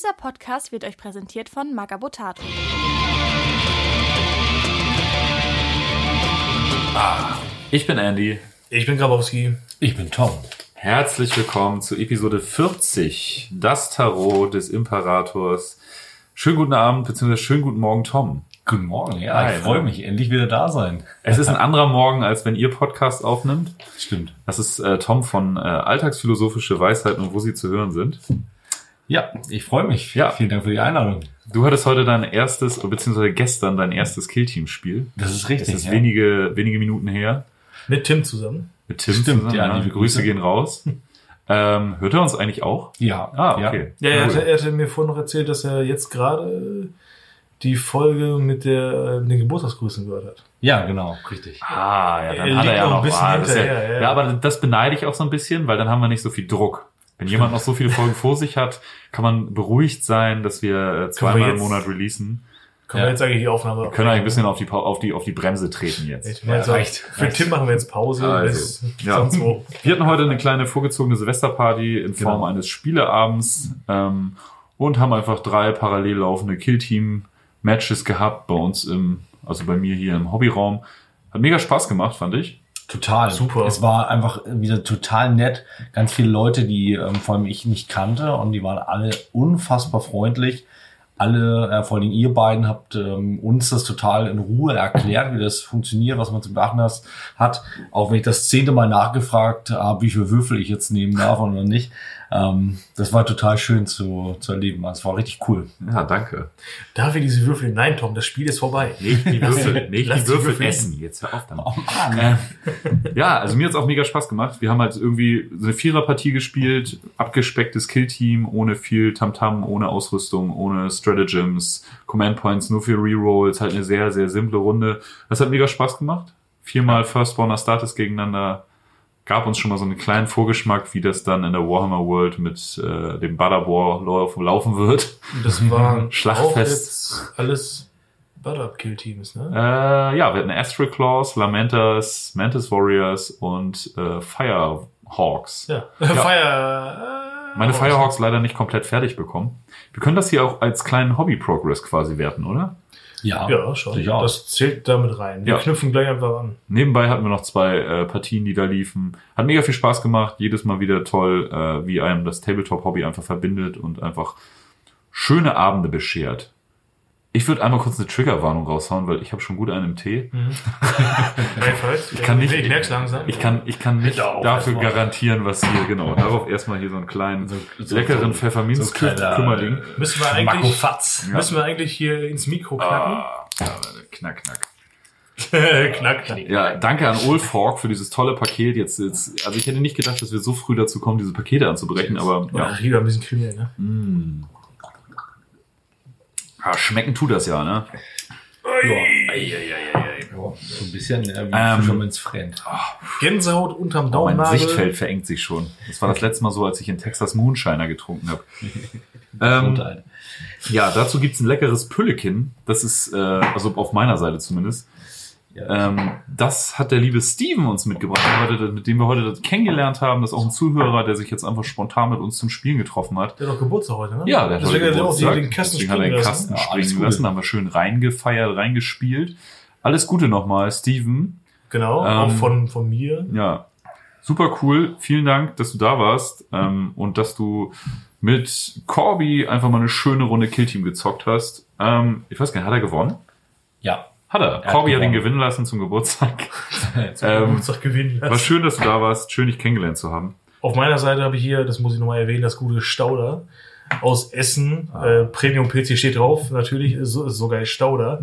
Dieser Podcast wird euch präsentiert von Magabotato. Ich bin Andy. Ich bin Grabowski. Ich bin Tom. Herzlich willkommen zu Episode 40, das Tarot des Imperators. Schönen guten Abend, beziehungsweise schönen guten Morgen, Tom. Guten Morgen, ja, Hi, ich freue ne? mich, endlich wieder da sein. Es ist ein anderer Morgen, als wenn ihr Podcast aufnimmt. Stimmt. Das ist äh, Tom von äh, Alltagsphilosophische Weisheiten und wo sie zu hören sind. Ja, ich freue mich. Ja. Vielen Dank für die Einladung. Du hattest heute dein erstes, beziehungsweise gestern dein erstes Killteam-Spiel. Das ist Das richtig. ist ja. wenige, wenige Minuten her. Mit Tim zusammen. Mit Tim Stimmt, zusammen. ja, Ja, liebe Grüße Grüße. gehen raus. ähm, hört er uns eigentlich auch? Ja. Ah, okay. Ja, er, Cool. hatte, er hatte mir vorhin noch erzählt, dass er jetzt gerade die Folge mit der äh, den Geburtstagsgrüßen gehört hat. Ja, genau, richtig. Ah, ja, dann Er hat er liegt ja noch ein noch. bisschen ah, das ist ja, hinterher, ja. ja, aber das beneide ich auch so ein bisschen, weil dann haben wir nicht so viel Druck. Wenn jemand noch so viele Folgen vor sich hat, kann man beruhigt sein, dass wir äh, zweimal im jetzt- Monat releasen. Können Ja. wir jetzt eigentlich die Aufnahme Wir können eigentlich ein bisschen auf die, auf die, auf die Bremse treten jetzt. Ja, so, reicht. Für Reicht. Tim machen wir jetzt Pause. Also, bis ja. sonst wo. Wir hatten heute eine kleine vorgezogene Silvesterparty in Form Genau. eines Spieleabends ähm, und haben einfach drei parallel laufende Killteam-Matches gehabt bei uns im, also bei mir hier im Hobbyraum. Hat mega Spaß gemacht, fand ich. Total. Super. Es war einfach wieder total nett. Ganz viele Leute, die ähm, vor allem ich nicht kannte und die waren alle unfassbar freundlich. Alle, äh, vor allem ihr beiden, habt ähm, uns das total in Ruhe erklärt, wie das funktioniert, was man zu beachten hat. Auch wenn ich das zehnte Mal nachgefragt habe, wie viel Würfel ich jetzt nehmen darf oder nicht. Ähm, das war total schön zu, zu erleben. Also, Es war richtig cool. Ja, danke. Darf ich diese Würfel? Nein, Tom, das Spiel ist vorbei. Nicht die Würfel, nicht Lass die Würfel Würfel essen. Jetzt hör auf damit. Oh Mann. Äh, ja, also mir hat's auch mega Spaß gemacht. Wir haben halt irgendwie so eine Viererpartie gespielt, abgespecktes Killteam, ohne viel Tamtam, ohne Ausrüstung, ohne Stratagems, Command Points, nur für Rerolls, halt eine sehr, sehr simple Runde. Das hat mega Spaß gemacht. Viermal Firstborn Astartes gegeneinander. Gab uns schon mal so einen kleinen Vorgeschmack, wie das dann in der Warhammer World mit äh, dem Butter War lauf- laufen wird. Das waren Schlachtfest. auch jetzt alles Butter-Kill-Teams, ne? Äh, ja, wir hatten Astral Claws, Lamentas, Mantis Warriors und äh, Firehawks. Ja. Fire. äh, Meine Firehawks leider nicht komplett fertig bekommen. Wir können das hier auch als kleinen Hobby-Progress quasi werten, oder? Ja, Ja, schon. Durchaus. Das zählt damit rein. Wir Ja. knüpfen gleich einfach an. Nebenbei hatten wir noch zwei äh, Partien, die da liefen. Hat mega viel Spaß gemacht. Jedes Mal wieder toll, äh, wie einem das Tabletop-Hobby einfach verbindet und einfach schöne Abende beschert. Ich würde einmal kurz eine Triggerwarnung raushauen, weil ich habe schon gut einen im Tee. Gleichfalls. Ich kann nicht, Ich merk's langsam. Ich kann, ich kann nicht dafür garantieren, was hier, genau. Darauf erstmal hier so einen kleinen, So- so- leckeren so- pfefferminz so Kümmerling. Müssen wir eigentlich, Fatz. müssen wir eigentlich hier ins Mikro knacken? Ah, ja, knack, knack. knack, knack. Ja, danke an Olfork für dieses tolle Paket. Jetzt, jetzt, also ich hätte nicht gedacht, dass wir so früh dazu kommen, diese Pakete anzubrechen, aber Ja, ja. lieber ein bisschen kriminell, ne? Mm. Ja, schmecken tut das ja, ne? Ja, so ein bisschen äh, wie Ähm, Fisherman's Friend. Gänsehaut unterm Oh, mein. Sichtfeld verengt sich schon. Das war das letzte Mal so, als ich in Texas Moonshiner getrunken habe. ähm, ja, dazu gibt's ein leckeres Püllekin. Das ist, äh, also auf meiner Seite zumindest. Ja. Ähm, das hat der liebe Steven uns mitgebracht, mit dem wir heute das kennengelernt haben. Das ist auch ein Zuhörer, der sich jetzt einfach spontan mit uns zum Spielen getroffen hat. Der hat doch Geburtstag heute, ne? Ja, der hat Deswegen heute hat er auch Geburtstag. den Kasten Deswegen hat er den lassen. Kasten Ja, alles springen Gute. lassen, haben wir schön reingefeiert, reingespielt. Alles Gute nochmal, Steven. Genau, Ähm, auch von, von mir. Ja, super cool. Vielen Dank, dass du da warst ähm, und dass du mit Corby einfach mal eine schöne Runde Killteam gezockt hast. Ähm, ich weiß gar nicht, hat er gewonnen? Ja. Hat er. hat Corby hat ihn gewinnen lassen zum Geburtstag. Zum ähm, Geburtstag gewinnen lassen. War schön, dass du da warst. Schön, dich kennengelernt zu haben. Auf meiner Seite habe ich hier, das muss ich nochmal erwähnen, das gute Stauder aus Essen. Ah. Äh, Premium PC steht drauf, natürlich ist, so- ist sogar Stauder.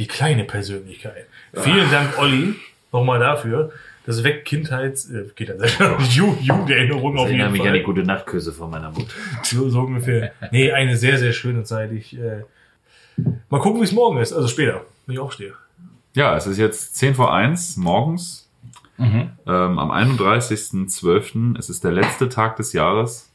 Die kleine Persönlichkeit. Vielen Dank, Olli, nochmal dafür. Das weckt Kindheits, äh, Jugenderinnerungen auf jeden Fall. gute Nachtküsse von meiner Mutter. So, so ungefähr. Nee, eine sehr, sehr schöne Zeit. Ich, äh, mal gucken, wie es morgen ist. Also später, wenn ich aufstehe. Ja, es ist jetzt 10 vor 1 morgens Mhm. ähm, am 31.12. Es ist der letzte Tag des Jahres.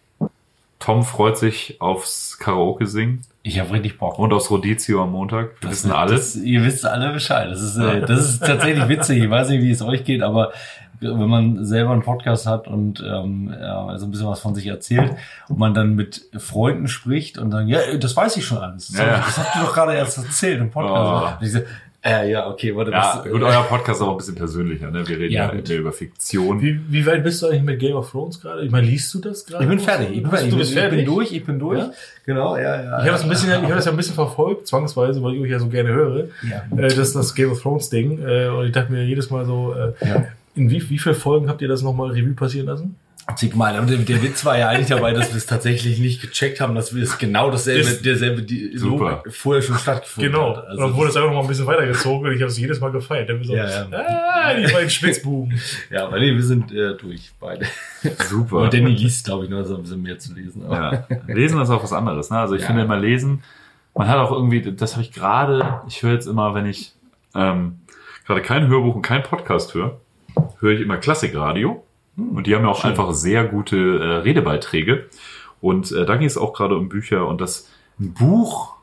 Tom freut sich aufs Karaoke singen Ich habe richtig Bock. und aufs Rodizio am Montag. Wir wissen alles. Das, ihr wisst alle Bescheid. Das ist, äh, das ist tatsächlich witzig. Ich weiß nicht, wie es euch geht, aber wenn man selber einen Podcast hat und ähm, ja, so ein bisschen was von sich erzählt und man dann mit Freunden spricht und dann, ja, das weiß ich schon alles. Das, Ja, hab, ja. das habt ihr doch gerade erst erzählt im Podcast. Oh. Und ich so, äh, ja, okay, warte, Ja, das, gut, euer Podcast ist auch ein bisschen persönlicher, ne? Wir reden Ja, ja, über Fiktion. Wie, wie weit bist du eigentlich mit Game of Thrones gerade? Ich meine, liest du das gerade? ich bin fertig, ich bin fertig, Du ich bist bin, ich fertig? bin durch, ich bin durch. Ja? Genau, ja, ja. Ich habe das, ein bisschen, ich hab das ja ein bisschen verfolgt, zwangsweise, weil ich euch ja so gerne höre. Ja. Äh, das das Game of Thrones Ding. Äh, und ich dachte mir jedes Mal so, äh, Ja. In wie, wie viele Folgen habt ihr das nochmal Revue passieren lassen? Zigmal. Aber der, der Witz war ja eigentlich dabei, dass wir es tatsächlich nicht gecheckt haben, dass wir es genau dasselbe, Ist- derselbe die, Super. vorher schon stattgefunden Genau. hat. und dann wurde es einfach noch mal ein bisschen weitergezogen und ich habe es jedes Mal gefeiert. Dann so, Ja, ja. Ah, die beiden Spitzbuben. ja, aber nee, wir sind äh, durch beide. Super. Und Danny liest, glaube ich, nur so ein bisschen mehr zu lesen. Aber Ja. Lesen ist auch was anderes. Ne? Also ich Ja. finde immer Lesen, man hat auch irgendwie, das habe ich gerade, ich höre jetzt immer, wenn ich ähm, gerade kein Hörbuch und kein Podcast höre, höre ich immer Klassikradio. Und die haben ja auch einfach sehr gute äh, Redebeiträge. Und äh, da ging es auch gerade um Bücher und dass ein Buch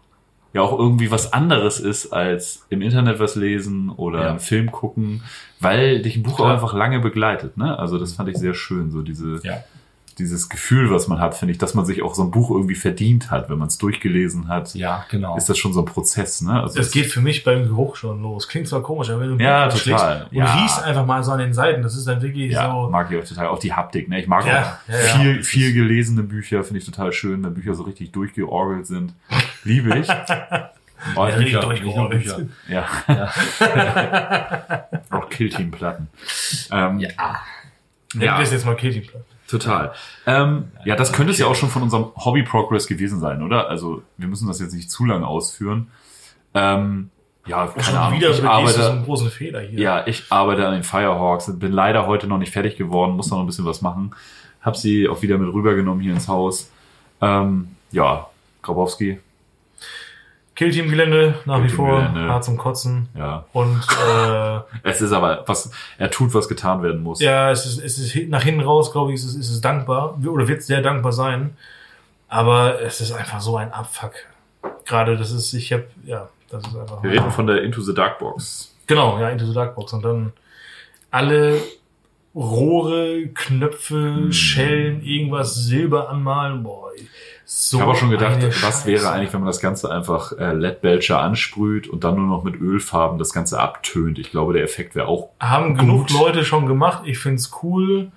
ja auch irgendwie was anderes ist als im Internet was lesen oder Ja. einen Film gucken, weil dich ein Buch auch einfach lange begleitet. Ne? Also das fand ich sehr schön, so diese ja. Dieses Gefühl, was man hat, finde ich, dass man sich auch so ein Buch irgendwie verdient hat, wenn man es durchgelesen hat. ja, genau. Ist das schon so ein Prozess, ne? Also Das geht für mich beim Geruch schon los. Klingt zwar komisch, aber wenn du ein Ja, total. und Ja. riechst einfach mal so an den Seiten, das ist dann wirklich ja, so. mag ich auch total. Auch die Haptik, ne? Ich mag Ja, auch ja, ja. viel, viel gelesene Bücher, finde ich total schön, wenn Bücher so richtig durchgeorgelt sind. Liebe ich. Oh, Ja, Bücher, richtig durchgeordnet. Bücher. ja. auch Killteam-Platten. Ähm, Ja. Nennen Ja. wir es jetzt mal Katie-Platt. Total. Ähm, ja, das könnte es ja auch schon von unserem Hobby-Progress gewesen sein, oder? Also, wir müssen das jetzt nicht zu lange ausführen. Ähm, ja, keine Schon Ahnung. wieder ich du so arbeite, einen großen Fehler hier. ja, ich arbeite an den Firehawks, bin leider heute noch nicht fertig geworden, muss noch ein bisschen was machen. Hab sie auch wieder mit rübergenommen hier ins Haus. Ähm, ja, Grabowski, Killteam-Gelände nach wie vor, hart zum Kotzen. ja. Und äh, Es ist aber, was, er tut, was getan werden muss. ja, es ist, es ist nach hinten raus, glaube ich, ist es, ist es dankbar oder wird sehr dankbar sein. Aber es ist einfach so ein Abfuck. Gerade das ist, ich habe, ja, das ist einfach. Wir reden von der Into the Dark Box. Genau, ja, Into the Dark Box. Und dann alle Rohre, Knöpfe, Schellen, irgendwas Silber anmalen. Boah, so Ich habe auch schon gedacht, was wäre eigentlich, wenn man das Ganze einfach äh, LED Belcher ansprüht und dann nur noch mit Ölfarben das Ganze abtönt. Ich glaube, der Effekt wäre auch Haben Gut. genug Leute schon gemacht. Ich find's cool.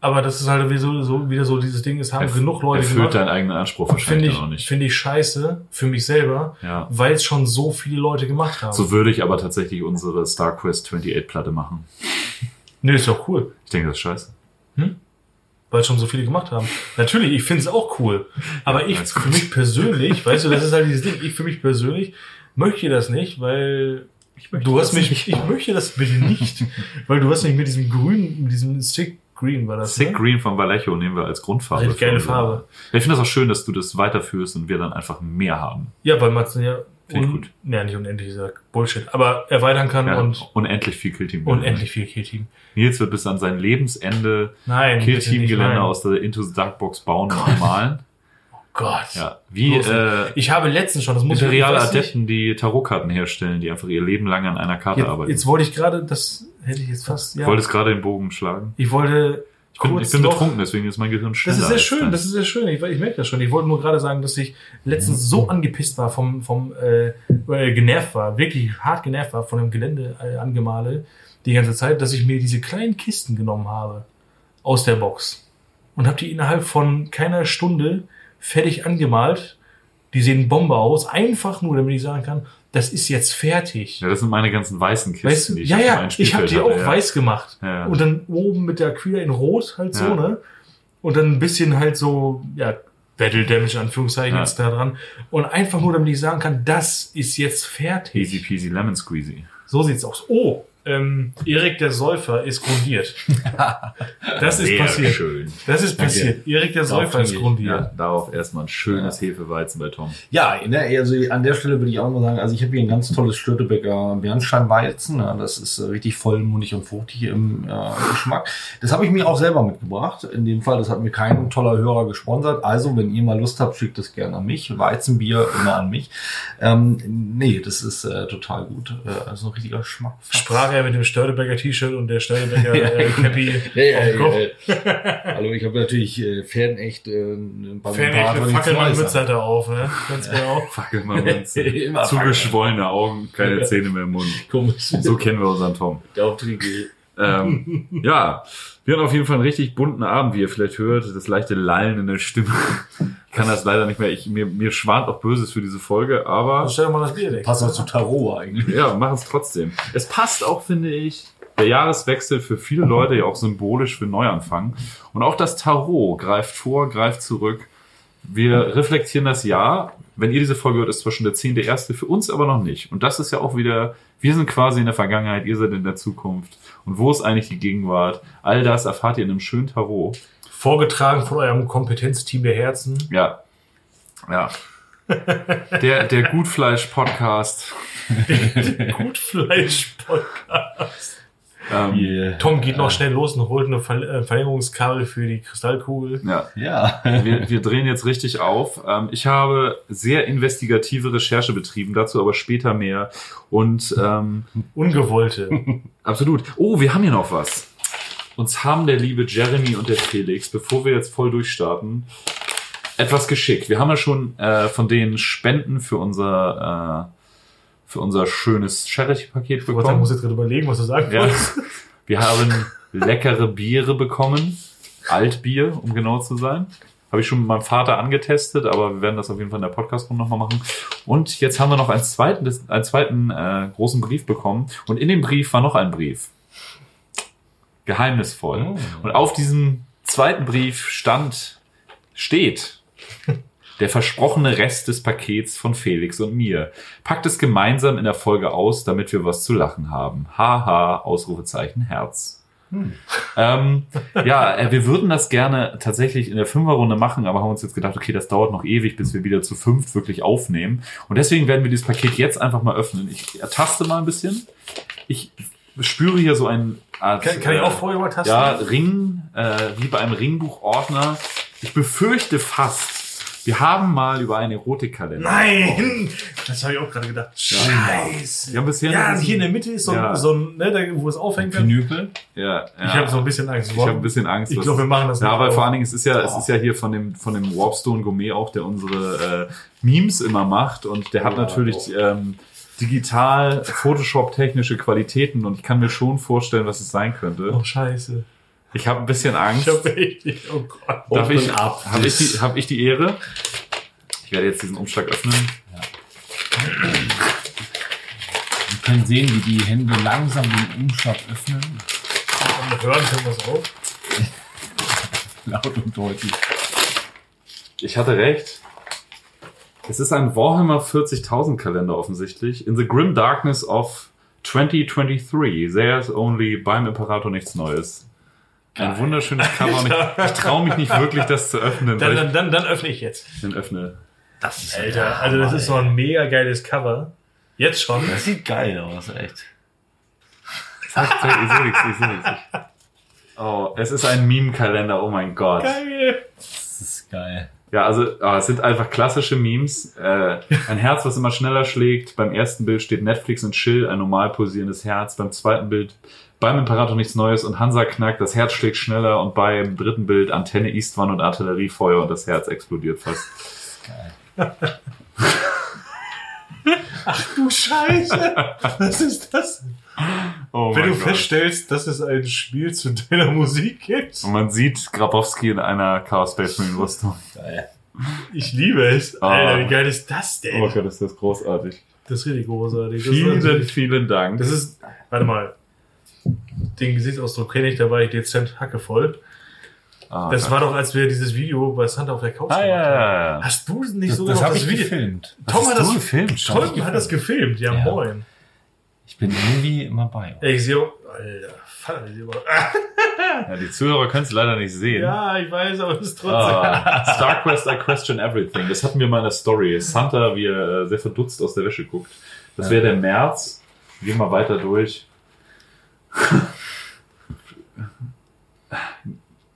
Aber das ist halt wieder so, so, wieder so dieses Ding, es haben erf- genug Leute erfüllt gemacht. deinen eigenen Anspruch Finde wahrscheinlich ich, noch nicht. finde ich scheiße für mich selber, Ja. weil es schon so viele Leute gemacht haben. So würde ich aber tatsächlich unsere StarQuest 28 Platte machen. Nö, ist doch cool, Ich denke, das ist scheiße. Weil schon so viele gemacht haben. Natürlich, ich finde es auch cool. Aber ich, für mich persönlich, weißt du, das ist halt dieses Ding, ich für mich persönlich möchte das nicht, weil du hast mich, ich möchte das bitte nicht, weil du hast mich mit diesem grünen, mit diesem Sick Green war das, Sick ne? Green von Vallejo nehmen wir als Grundfarbe. Richtig geile für unsere- Farbe. Ich finde das auch schön, dass du das weiterführst und wir dann einfach mehr haben. Ja, weil man ja, Finde ich gut. ja, nicht unendlich, dieser Bullshit, aber erweitern kann Ja, und unendlich viel Killteam. unendlich viel Killteam. Nils wird bis an sein Lebensende Killteam-Gelände aus der Into the Dark Box bauen und malen. Gott. Ja, wie äh, Ich habe letztens schon, das muss imperiale Adepten, die Tarotkarten herstellen, die einfach ihr Leben lang an einer Karte Jetzt, arbeiten. jetzt wollte ich gerade, das hätte ich jetzt fast, ja. Wolltest gerade den Bogen schlagen. ich wollte Ich bin, ich bin betrunken, deswegen ist mein Gehirn schneller. Das ist sehr schön, das ist sehr schön. Ich, ich merke das schon. Ich wollte nur gerade sagen, dass ich letztens so angepisst war vom, vom äh, äh, genervt war, wirklich hart genervt war von dem Gelände äh, angemale die ganze Zeit, dass ich mir diese kleinen Kisten genommen habe aus der Box und habe die innerhalb von keiner Stunde fertig angemalt. Die sehen Bombe aus, einfach nur, damit ich sagen kann, das ist jetzt fertig. Ja, das sind meine ganzen weißen Kisten, Weißt die ich ja, ja, ich habe die auch ja. weiß gemacht. Ja. Und dann oben mit der Acryla in Rot halt so, Ja. ne? Und dann ein bisschen halt so, ja, Battle Damage Anführungszeichen Ja. jetzt da dran. Und einfach nur, damit ich sagen kann, das ist jetzt fertig. Easy peasy lemon squeezy. So sieht's aus. Oh, ähm, Erik der Säufer ist grundiert. das ist Sehr passiert. schön. Das ist passiert. Erik der Säufer ist grundiert. Ja, darauf erstmal ein schönes Hefeweizen bei Tom. Ja, ne, also an der Stelle würde ich auch mal sagen, also ich habe hier ein ganz tolles Störtebecker Bernsteinweizen. Ja, das ist äh, richtig vollmundig und fruchtig im äh, Geschmack. Das habe ich mir auch selber mitgebracht. In dem Fall, das hat mir kein toller Hörer gesponsert. Also, wenn ihr mal Lust habt, schickt es gerne an mich. Weizenbier immer an mich. Ähm, nee, das ist äh, total gut. Äh, also ein richtiger Geschmack. Sprach er er mit dem Störtebecker T-Shirt und der Störtebecker äh, Cappy Hey, auf hey, dem Kopf. hey. Hallo, ich habe natürlich äh, Fan-echt äh, ein paar Fan paar- echt eine Fackelmann-Mütze hat er auf, ne? Ganz genau. Fackelmann und Immer zugeschwollene Augen, keine Zähne mehr im Mund. Komisch. So kennen wir unseren Tom. Der Auftrieb. Ähm, ja, wir hatten auf jeden Fall einen richtig bunten Abend, wie ihr vielleicht hört. Das leichte Lallen in der Stimme. Ich kann das leider nicht mehr. Ich, mir, mir schwant auch Böses für diese Folge, aber Dann stell doch mal das Bier weg. Passt auch zu Tarot eigentlich. ja, machen es trotzdem. Es passt auch, finde ich, der Jahreswechsel für viele Leute ja auch symbolisch für Neuanfang. Und auch das Tarot greift vor, greift zurück. Wir reflektieren das Jahr. Wenn ihr diese Folge hört, ist zwar schon der zehnte erste, für uns aber noch nicht. Und das ist ja auch wieder, wir sind quasi in der Vergangenheit, ihr seid in der Zukunft. Und wo ist eigentlich die Gegenwart? All das erfahrt ihr in einem schönen Tarot. Vorgetragen von eurem Kompetenzteam der Herzen. Ja. Ja. Der, der Gutfleisch-Podcast. Gutfleisch-Podcast. Ähm, Yeah. Tom geht noch schnell los und holt eine äh, Verlängerungskabel für die Kristallkugel. ja. Ja. Wir, wir drehen jetzt richtig auf. Ähm, ich habe sehr investigative Recherche betrieben, dazu aber später mehr. Und ähm, Ungewollte. absolut. Oh, wir haben hier noch was. Uns haben der liebe Jeremy und der Felix, bevor wir jetzt voll durchstarten, etwas geschickt. Wir haben ja schon äh, von denen Spenden für unser, äh, für unser schönes Charity-Paket Gott, bekommen. muss jetzt gerade überlegen, was du sagen Ja. Wir haben leckere Biere bekommen. Altbier, um genau zu sein. Habe ich schon mit meinem Vater angetestet, aber wir werden das auf jeden Fall in der Podcast-Runde nochmal machen. Und jetzt haben wir noch einen zweiten, einen zweiten äh, großen Brief bekommen. Und in dem Brief war noch ein Brief. Geheimnisvoll. Oh. Und auf diesem zweiten Brief stand, steht, der versprochene Rest des Pakets von Felix und mir. Packt es gemeinsam in der Folge aus, damit wir was zu lachen haben. Haha, Ausrufezeichen, Herz. Ähm, ja, äh, wir würden das gerne tatsächlich in der Fünferrunde machen, aber haben uns jetzt gedacht, okay, das dauert noch ewig, bis wir wieder zu fünft wirklich aufnehmen. Und deswegen werden wir dieses Paket jetzt einfach mal öffnen. Ich ertaste mal ein bisschen. Ich spüre hier so ein Art, Kann, kann ich äh, auch vorher mal tasten? ja, Ring, äh, wie bei einem Ringbuchordner. Ich befürchte fast, wir haben mal über einen Erotikkalender. Nein! Das habe ich auch gerade gedacht. Scheiße. Haben bisher Ja, hier in der Mitte ist so, Ja. ein, so ein, ne, da, wo es aufhängt. Ich Pinüpel. Ja, ja. habe so ein bisschen Angst. ich habe ein bisschen Angst. Ich glaube, wir machen das Ja, nicht auf. vor allen Dingen, es ist ja, es ist ja hier von dem, von dem Warpstone Gourmet auch, der unsere äh, Memes immer macht und der hat Ja, natürlich ähm, digital Photoshop-technische Qualitäten und ich kann mir schon vorstellen, was es sein könnte. Oh, scheiße. Ich habe ein bisschen Angst. Ich habe echt. Oh Gott. Darf Open ich, habe ich, this. die, hab ich die Ehre? Ich werde jetzt diesen Umschlag öffnen. Wir können sehen, wie die Hände langsam den Umschlag öffnen. Und hören können wir es auch. Laut und deutlich. Ich hatte recht. Es ist ein Warhammer 40.000 Kalender offensichtlich. In the grim darkness of 2023, there's only beim Imperator nichts Neues. Ein wunderschönes Cover. Und ich, ich traue mich nicht wirklich, das zu öffnen, Dann, dann, dann, dann öffne ich jetzt. den öffne. Das ist Alter, also das ist so ein mega geiles Cover. Jetzt schon. Das sieht geil aus, echt. Zeig, zeig, ich sehe nichts, ich sehe nichts. Oh, es ist ein Meme-Kalender, oh mein Gott. Geil. Das ist geil. Ja, also ah, es sind einfach klassische Memes. Äh, ein Herz, was immer schneller schlägt. Beim ersten Bild steht Netflix und Chill, ein normal pulsierendes Herz. Beim zweiten Bild beim Imperator nichts Neues und Hansa knackt, das Herz schlägt schneller. Und beim dritten Bild Antenne Eastwan und Artilleriefeuer und das Herz explodiert fast. Du Scheiße. Was ist das? Oh Wenn du Gott. feststellst, dass es ein Spiel zu deiner Musik gibt. Und man sieht Grabowski in einer Chaos Space Marine Rüstung. Geil. Ich liebe es. Ah. Alter, wie geil ist das denn? Oh Gott, ist das großartig. Das ist richtig großartig. Das Vielen, vielen Dank. das ist, warte mal. Den Gesichtsausdruck kenne ich, da war ich dezent hackevoll. Ah, Das war doch, als wir dieses Video bei Santa auf der Couch Ah, gemacht haben. ja, ja. Hast du nicht Das, sogar das das ich Video? gefilmt. Tom hat das gefilmt. Tom hat das gefilmt, ja, Ja. moin. Ich bin irgendwie immer bei. Ey, ich sehe, Alter, Vater, ich sehe Ja, die Zuhörer können es leider nicht sehen. Ja, ich weiß, aber es ist trotzdem. Ah, StarQuest, I question everything. Das hatten wir mal in der Story. Santa, wie er äh, sehr verdutzt aus der Wäsche guckt. Das wäre der März. Gehen wir weiter durch.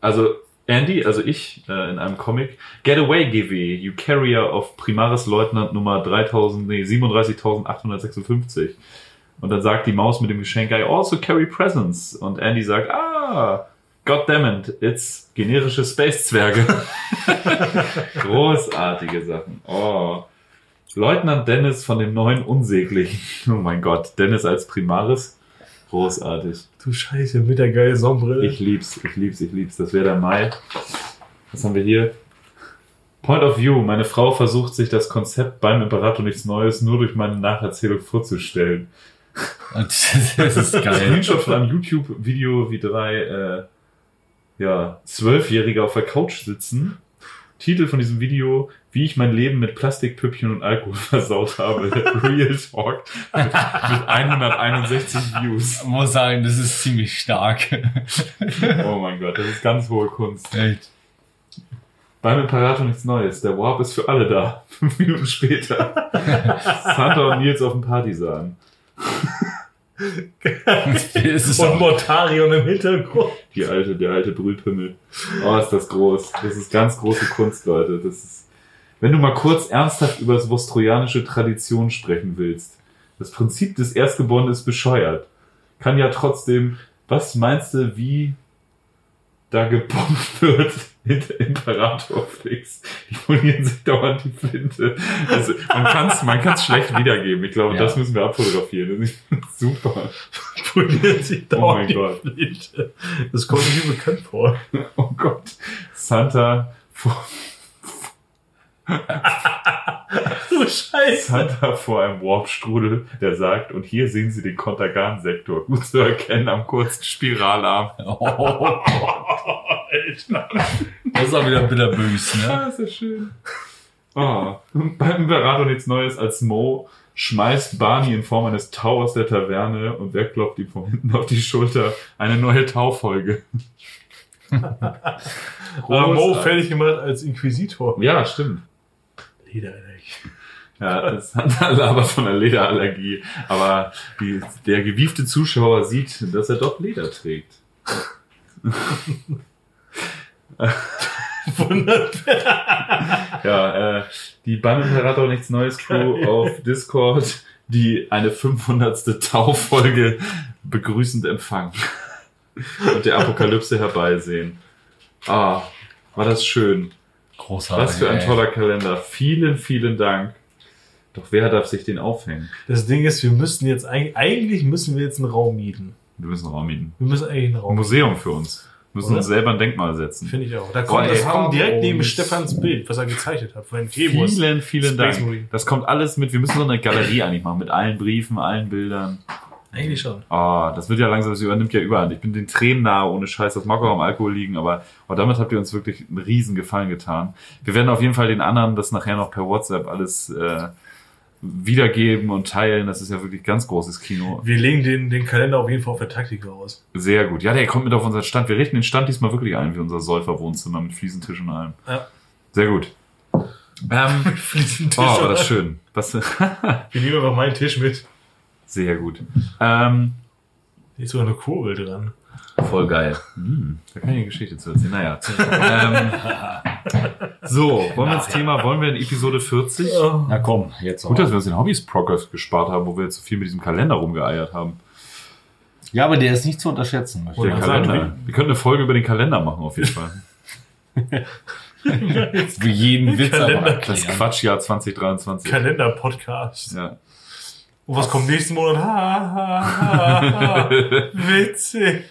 Also, Andy, also ich, äh, in einem Comic. Get away, GW, you carrier of Primaris Leutnant Nummer 3000, nee, 37.856. Und dann sagt die Maus mit dem Geschenk, I also carry presents. Und Andy sagt, ah, goddammit, it's generische Space-Zwerge. Großartige Sachen. Oh. Leutnant Dennis von dem neuen Unsäglichen. Oh mein Gott, Dennis als Primaris. Großartig. Du Scheiße, mit der geilen Sonnenbrille. Ich lieb's, ich lieb's, ich lieb's. Das wäre der Mai. Was haben wir hier? Point of View. Meine Frau versucht sich das Konzept beim Imperator nichts Neues nur durch meine Nacherzählung vorzustellen. Und das ist geil. Screenshot von einem YouTube-Video, wie drei äh, ja, Zwölfjährige auf der Couch sitzen. Titel von diesem Video, wie ich mein Leben mit Plastikpüppchen und Alkohol versaut habe. Real Talk. Mit, mit 161 Views. Ich muss sagen, das ist ziemlich stark. Oh mein Gott, das ist ganz hohe Kunst. Echt. Beim Imperator nichts Neues. Der Warp ist für alle da. Fünf Minuten später. Santa und Nils auf dem. Das ist Und Mortarion im Hintergrund. Die alte, der alte Brühlpimmel. Oh, ist das groß. Das ist ganz große Kunst, Leute. Das ist, wenn du mal kurz ernsthaft über das vostrojanische Tradition sprechen willst. Das Prinzip des Erstgeborenen ist bescheuert. Kann ja trotzdem, was meinst du, wie da gebombt wird hinter Imperatorflix? Die polieren sich dauernd die Flinte. Also, man kann es man kann's schlecht wiedergeben. Ich glaube, Ja. das müssen wir abfotografieren. Das ist super. Poliert sich Oh dauernd mein die Gott. Flinte. Das kommt mir bekannt vor. Oh Gott. Santa vor, Du Scheiße. Santa vor einem Warpstrudel, der sagt, und hier sehen Sie den Kontergan-Sektor, gut zu erkennen am kurzen Spiralarm. oh, Alter. das ist auch wieder bitterbös, ne? Ah, ist das schön. Oh. Beim Imperator nichts Neues als Mo schmeißt Barney in Form eines Tau aus der Taverne und wer klopft ihm von hinten auf die Schulter? Eine neue Taufolge. Aber Mo Großartig. fertig gemacht als Inquisitor. Ja, stimmt. Lederallergie. Ja, das hat aber von der Lederallergie. Aber die, der gewiefte Zuschauer sieht, dass er doch Leder trägt. Wunderbar. Ja, äh, die Bann Imperator nichts Neues Crew auf Discord, die eine 500. Taufolge begrüßend empfangen und der Apokalypse herbeisehen. Ah, war das schön. Großartig. Was für ein ey. toller Kalender. Vielen, vielen Dank. Doch wer darf sich den aufhängen? Das Ding ist, wir müssten jetzt eigentlich, eigentlich müssen wir jetzt einen Raum mieten. Wir müssen einen Raum mieten. Wir müssen eigentlich einen Ein Raum mieten. Museum für uns. Wir müssen Oder? uns selber ein Denkmal setzen. Finde ich auch. Da Boah, kommt, das kommt direkt neben Stefans Bild, was er gezeichnet hat. Vielen, vielen Space Dank. Marine. Das kommt alles mit. Wir müssen so eine Galerie eigentlich machen mit allen Briefen, allen Bildern. Eigentlich schon. Ah, das wird ja langsam, das übernimmt ja überhand. Ich bin den Tränen nahe, ohne Scheiß. Das mag auch am Alkohol liegen, aber oh, damit habt ihr uns wirklich einen riesen Gefallen getan. Wir werden auf jeden Fall den anderen das nachher noch per WhatsApp alles äh, wiedergeben und teilen. Das ist ja wirklich ganz großes Kino. Wir legen den, den Kalender auf jeden Fall auf der Taktik aus. Sehr gut. Ja, der kommt mit auf unseren Stand. Wir richten den Stand diesmal wirklich ein wie unser Säuferwohnzimmer mit Fliesentisch und allem. Ja. Sehr gut. Ähm, Fliesentisch. oh, war das schön. Was, Wir nehmen einfach meinen Tisch mit. Sehr gut. Ähm, Hier ist sogar eine Kurbel dran. Voll geil. Hm, da kann ich eine Geschichte zu erzählen. Naja. ähm, so, wollen wir ins Thema, wollen wir in Episode 40? Na komm, jetzt Gut, dass auch. wir uns den Hobbys Progress gespart haben, wo wir jetzt so viel mit diesem Kalender rumgeeiert haben. Ja, aber der ist nicht zu unterschätzen. möchte ich Der mal sagen Kalender. Wir können eine Folge über den Kalender machen, auf jeden Fall. Für jeden Witz aber Kalender- Das erklären. Quatschjahr 2023. Kalender-Podcast. Ja. Und was kommt nächsten Monat? Ha, ha, ha, ha. Witzig.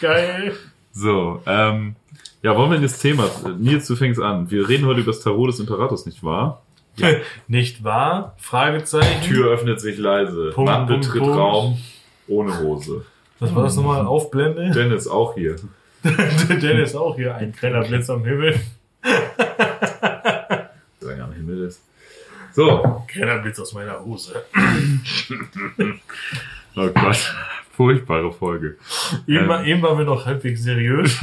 Geil. So, ähm, ja, wollen wir in das Thema? Nils, du fängst an. Wir reden heute über das Tarot des Imperators, nicht wahr? Nicht wahr? Fragezeichen. Tür öffnet sich leise. Punkt, Mann Punkt, betritt Punkt. Raum ohne Hose. Was war das nochmal? Aufblende? Dennis auch hier. Dennis auch hier. Ein kleiner Blitz am Himmel. Solange am Himmel ist. So, Kleiner Blitz aus meiner Hose. oh Gott. Furchtbare Folge. Eben, Ähm. eben waren wir noch halbwegs seriös.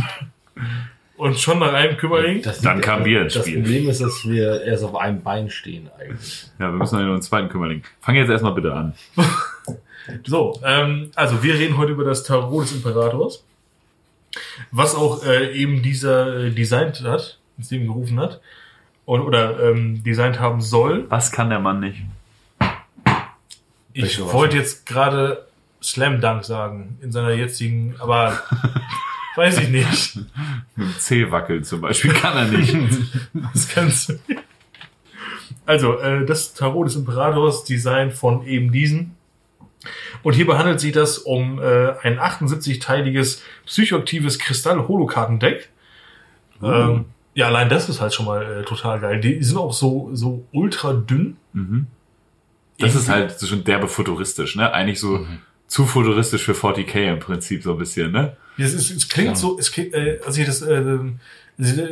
Und schon nach einem Kümmerling. Das Dann kam Bier ins Das Spiel. Problem ist, dass wir erst auf einem Bein stehen eigentlich. Ja, wir müssen noch einen zweiten Kümmerling. Fang jetzt erstmal bitte an. So, ähm, also wir reden heute über das Tarot des Imperators. Was auch äh, eben dieser äh, designt hat, ins Leben gerufen hat. Und, oder ähm, designt haben soll. Was kann der Mann nicht? Ich wollte jetzt gerade Slam Dunk sagen in seiner jetzigen, aber weiß ich nicht. Mit dem C wackeln zum Beispiel kann er nicht. Das kannst du. Also, äh, das Tarot des Imperators, Design von eben diesen. Und hierbei handelt sich das um äh, ein 78-teiliges psychoaktives Kristall-Holokartendeck. Ähm, ja, allein das ist halt schon mal äh, total geil. Die sind auch so, so ultra dünn. Das ist halt schon derbe futuristisch, ne? Eigentlich so zu futuristisch für 40k im Prinzip so ein bisschen, ne? Es, ist, es klingt Ja. so, es klingt, äh, als ich das äh,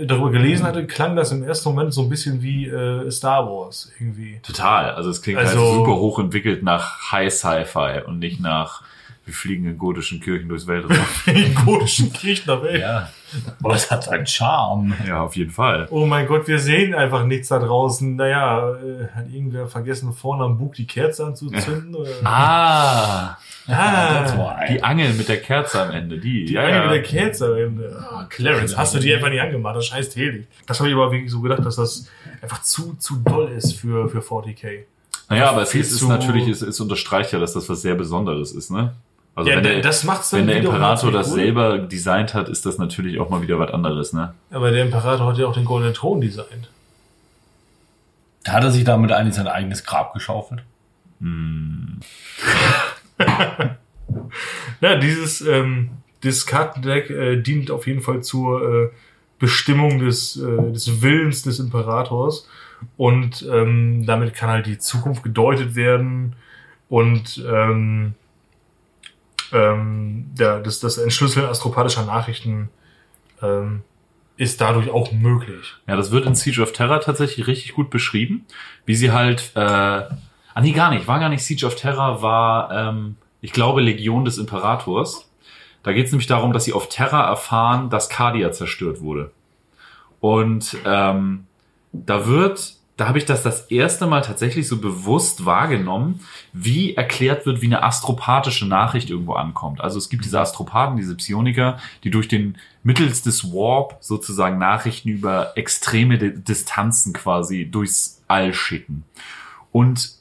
darüber gelesen hatte, klang das im ersten Moment so ein bisschen wie äh, Star Wars irgendwie. Total. Also es klingt Also- halt super hochentwickelt nach High Sci-Fi und nicht nach wir fliegen in gotischen Kirchen durchs Weltraum. In gotischen Kirchen Welt. Ja. Aber es hat einen Charme. ja, auf jeden Fall. Oh mein Gott, wir sehen einfach nichts da draußen. Naja, äh, hat irgendwer vergessen, vorne am Bug die Kerze anzuzünden? Oder? Ah, Ah, die Angel mit der Kerze am Ende, die. die ja, eine ja. mit der Kerze am Ende. Ah, Clarence, hast du die einfach nicht angemacht? Das scheißt helig. Das habe ich aber wirklich so gedacht, dass das einfach zu, zu doll ist für, für 40k. Naja, aber es ist, ist natürlich, es, es unterstreicht ja, dass das was sehr Besonderes ist, ne? Also Ja, wenn der, das macht's dann wenn der Imperator das cool. selber designt hat, ist das natürlich auch mal wieder was anderes, ne? Aber der Imperator hat ja auch den goldenen Thron designt. Hat er sich damit eigentlich sein eigenes Grab geschaufelt? Ja, dieses, ähm, dieses Kartendeck äh, dient auf jeden Fall zur äh, Bestimmung des, äh, des Willens des Imperators. Und ähm, damit kann halt die Zukunft gedeutet werden und ähm, ähm, ja, das, das Entschlüsseln astropathischer Nachrichten ähm, ist dadurch auch möglich. Ja, das wird in Siege of Terror tatsächlich richtig gut beschrieben, wie sie halt, äh, ah nee, gar nicht, war gar nicht Siege of Terror, war, ähm, ich glaube, Legion des Imperators. Da geht es nämlich darum, dass sie auf Terra erfahren, dass Cardia zerstört wurde. Und ähm, da wird, da habe ich das das erste Mal tatsächlich so bewusst wahrgenommen, wie erklärt wird, wie eine astropathische Nachricht irgendwo ankommt. Also es gibt diese Astropathen, diese Psioniker, die durch den mittels des Warp sozusagen Nachrichten über extreme Di- Distanzen quasi durchs All schicken. Und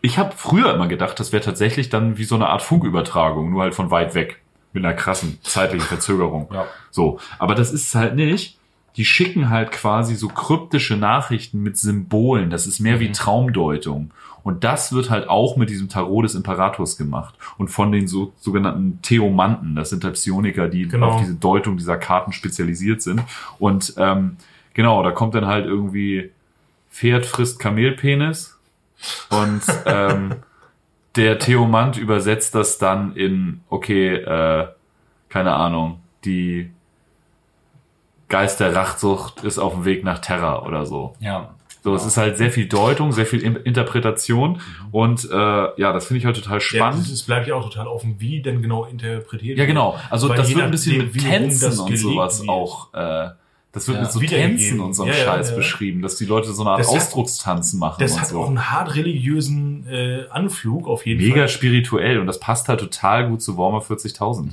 ich habe früher immer gedacht, das wäre tatsächlich dann wie so eine Art Funkübertragung, nur halt von weit weg. Mit einer krassen zeitlichen Verzögerung. Ja. So, aber das ist es halt nicht. Die schicken halt quasi so kryptische Nachrichten mit Symbolen. Das ist mehr wie Traumdeutung. Und das wird halt auch mit diesem Tarot des Imperators gemacht. Und von den so, sogenannten Theomanten, das sind halt Psioniker, die Genau. auf diese Deutung dieser Karten spezialisiert sind. Und ähm, genau, da kommt dann halt irgendwie Pferd frisst Kamelpenis. Und ähm, der Theomant übersetzt das dann in, okay, äh, keine Ahnung, die Geist der Rachsucht ist auf dem Weg nach Terra oder so. Ja. So, es ist halt sehr viel Deutung, sehr viel In- Interpretation und äh, ja, das finde ich halt total Ja, spannend. es es bleibt ja auch total offen, wie denn genau interpretiert Ja, genau. Also Weil das wird ein bisschen mit Tänzen und sowas wird. auch. Äh, das wird Ja. mit so. Tänzen und so einem Ja, ja, Scheiß ja. beschrieben, dass die Leute so eine Art Das Ausdruckstanzen machen Das hat so. auch einen hart religiösen äh, Anflug auf jeden Mega Fall. spirituell und das passt halt total gut zu Warhammer 40.000.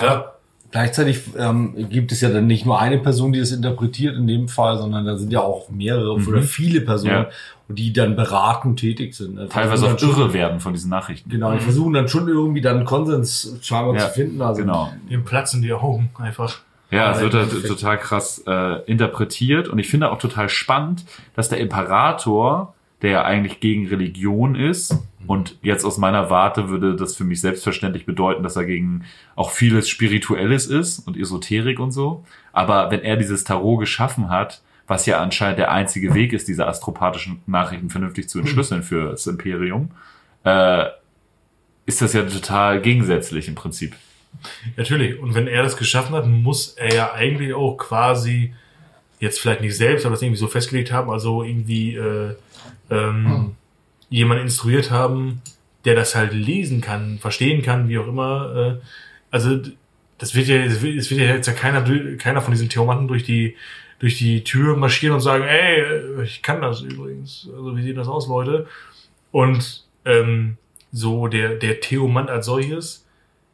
Ja, Gleichzeitig ähm, gibt es ja dann nicht nur eine Person, die es interpretiert in dem Fall, sondern da sind ja auch mehrere oder viele Personen, Ja. die dann beratend tätig sind. ne? Teilweise auch dann schon- irre werden von diesen Nachrichten. Genau, die versuchen dann schon irgendwie dann Konsens scheinbar Ja, zu finden. Also Genau. dem platzen die Augen einfach. Ja, es wird halt total krass äh, interpretiert und ich finde auch total spannend, dass der Imperator, der ja eigentlich gegen Religion ist und jetzt aus meiner Warte würde das für mich selbstverständlich bedeuten, dass er gegen auch vieles Spirituelles ist und Esoterik und so. Aber wenn er dieses Tarot geschaffen hat, was ja anscheinend der einzige Weg ist, diese astropathischen Nachrichten vernünftig zu entschlüsseln für das Imperium, äh, ist das ja total gegensätzlich im Prinzip. Natürlich. Und wenn er das geschaffen hat, muss er ja eigentlich auch quasi jetzt vielleicht nicht selbst, aber das irgendwie so festgelegt haben, also irgendwie äh, ähm, jemand instruiert haben, der das halt lesen kann, verstehen kann, wie auch immer. Äh, also das wird ja, es wird, ja jetzt ja keiner, durch- keiner von diesen Theomanten durch die durch die Tür marschieren und sagen, ey, äh, ich kann das übrigens. Also wie sieht das aus, Leute? Und ähm, so der der Theomant als solches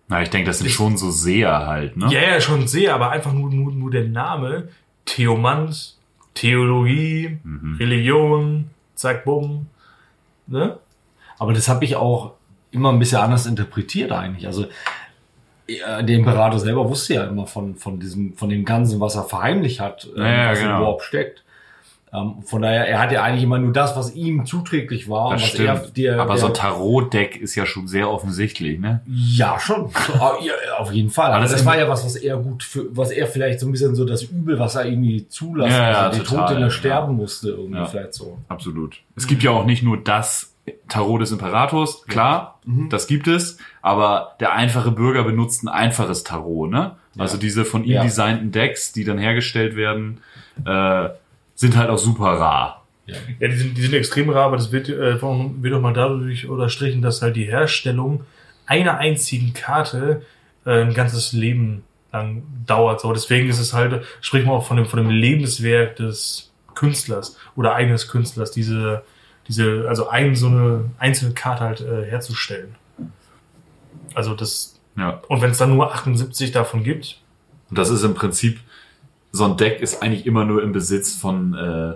Na, ich denke, das sind schon so Seher halt, ne? ja, ja, schon sehr, aber einfach nur, nur, nur der Name. Theomant, Theologie, Mhm. Religion, zack, bumm. Ne? Aber das habe ich auch immer ein bisschen anders interpretiert eigentlich. Also äh, der Imperator selber wusste ja immer von, von diesem, von dem Ganzen, was er verheimlicht hat, äh, Ja, ja, was genau. überhaupt steckt. Ähm, von daher, er hat ja eigentlich immer nur das, was ihm zuträglich war. Das stimmt. Er, der, Aber der, so ein Tarot-Deck ist ja schon sehr offensichtlich, ne? Ja, schon. Ah, ja, auf jeden Fall. Aber das das, ist- war ja was, was er gut für, was er vielleicht so ein bisschen so das Übel, was er irgendwie zulassen, Ja, ja, also Tod, den er ja. sterben musste, irgendwie Ja. vielleicht so. Absolut. Es gibt ja auch nicht nur das Tarot des Imperators, klar, Mhm. das gibt es, aber der einfache Bürger benutzt ein einfaches Tarot, ne? Also diese von ihm Ja. designten Decks, die dann hergestellt werden, äh, sind halt auch super rar. Ja, die sind, die sind extrem rar, aber das wird, äh, wird doch mal dadurch unterstrichen, dass halt die Herstellung einer einzigen Karte äh, ein ganzes Leben lang dauert. So, deswegen ist es halt, spricht man auch von dem, von dem Lebenswerk des Künstlers oder eines Künstlers, diese, diese, also ein, so eine einzelne Karte halt äh, herzustellen. Also das, Ja. und wenn es dann nur 78 davon gibt, Und das ist im Prinzip, so ein Deck ist eigentlich immer nur im Besitz von äh,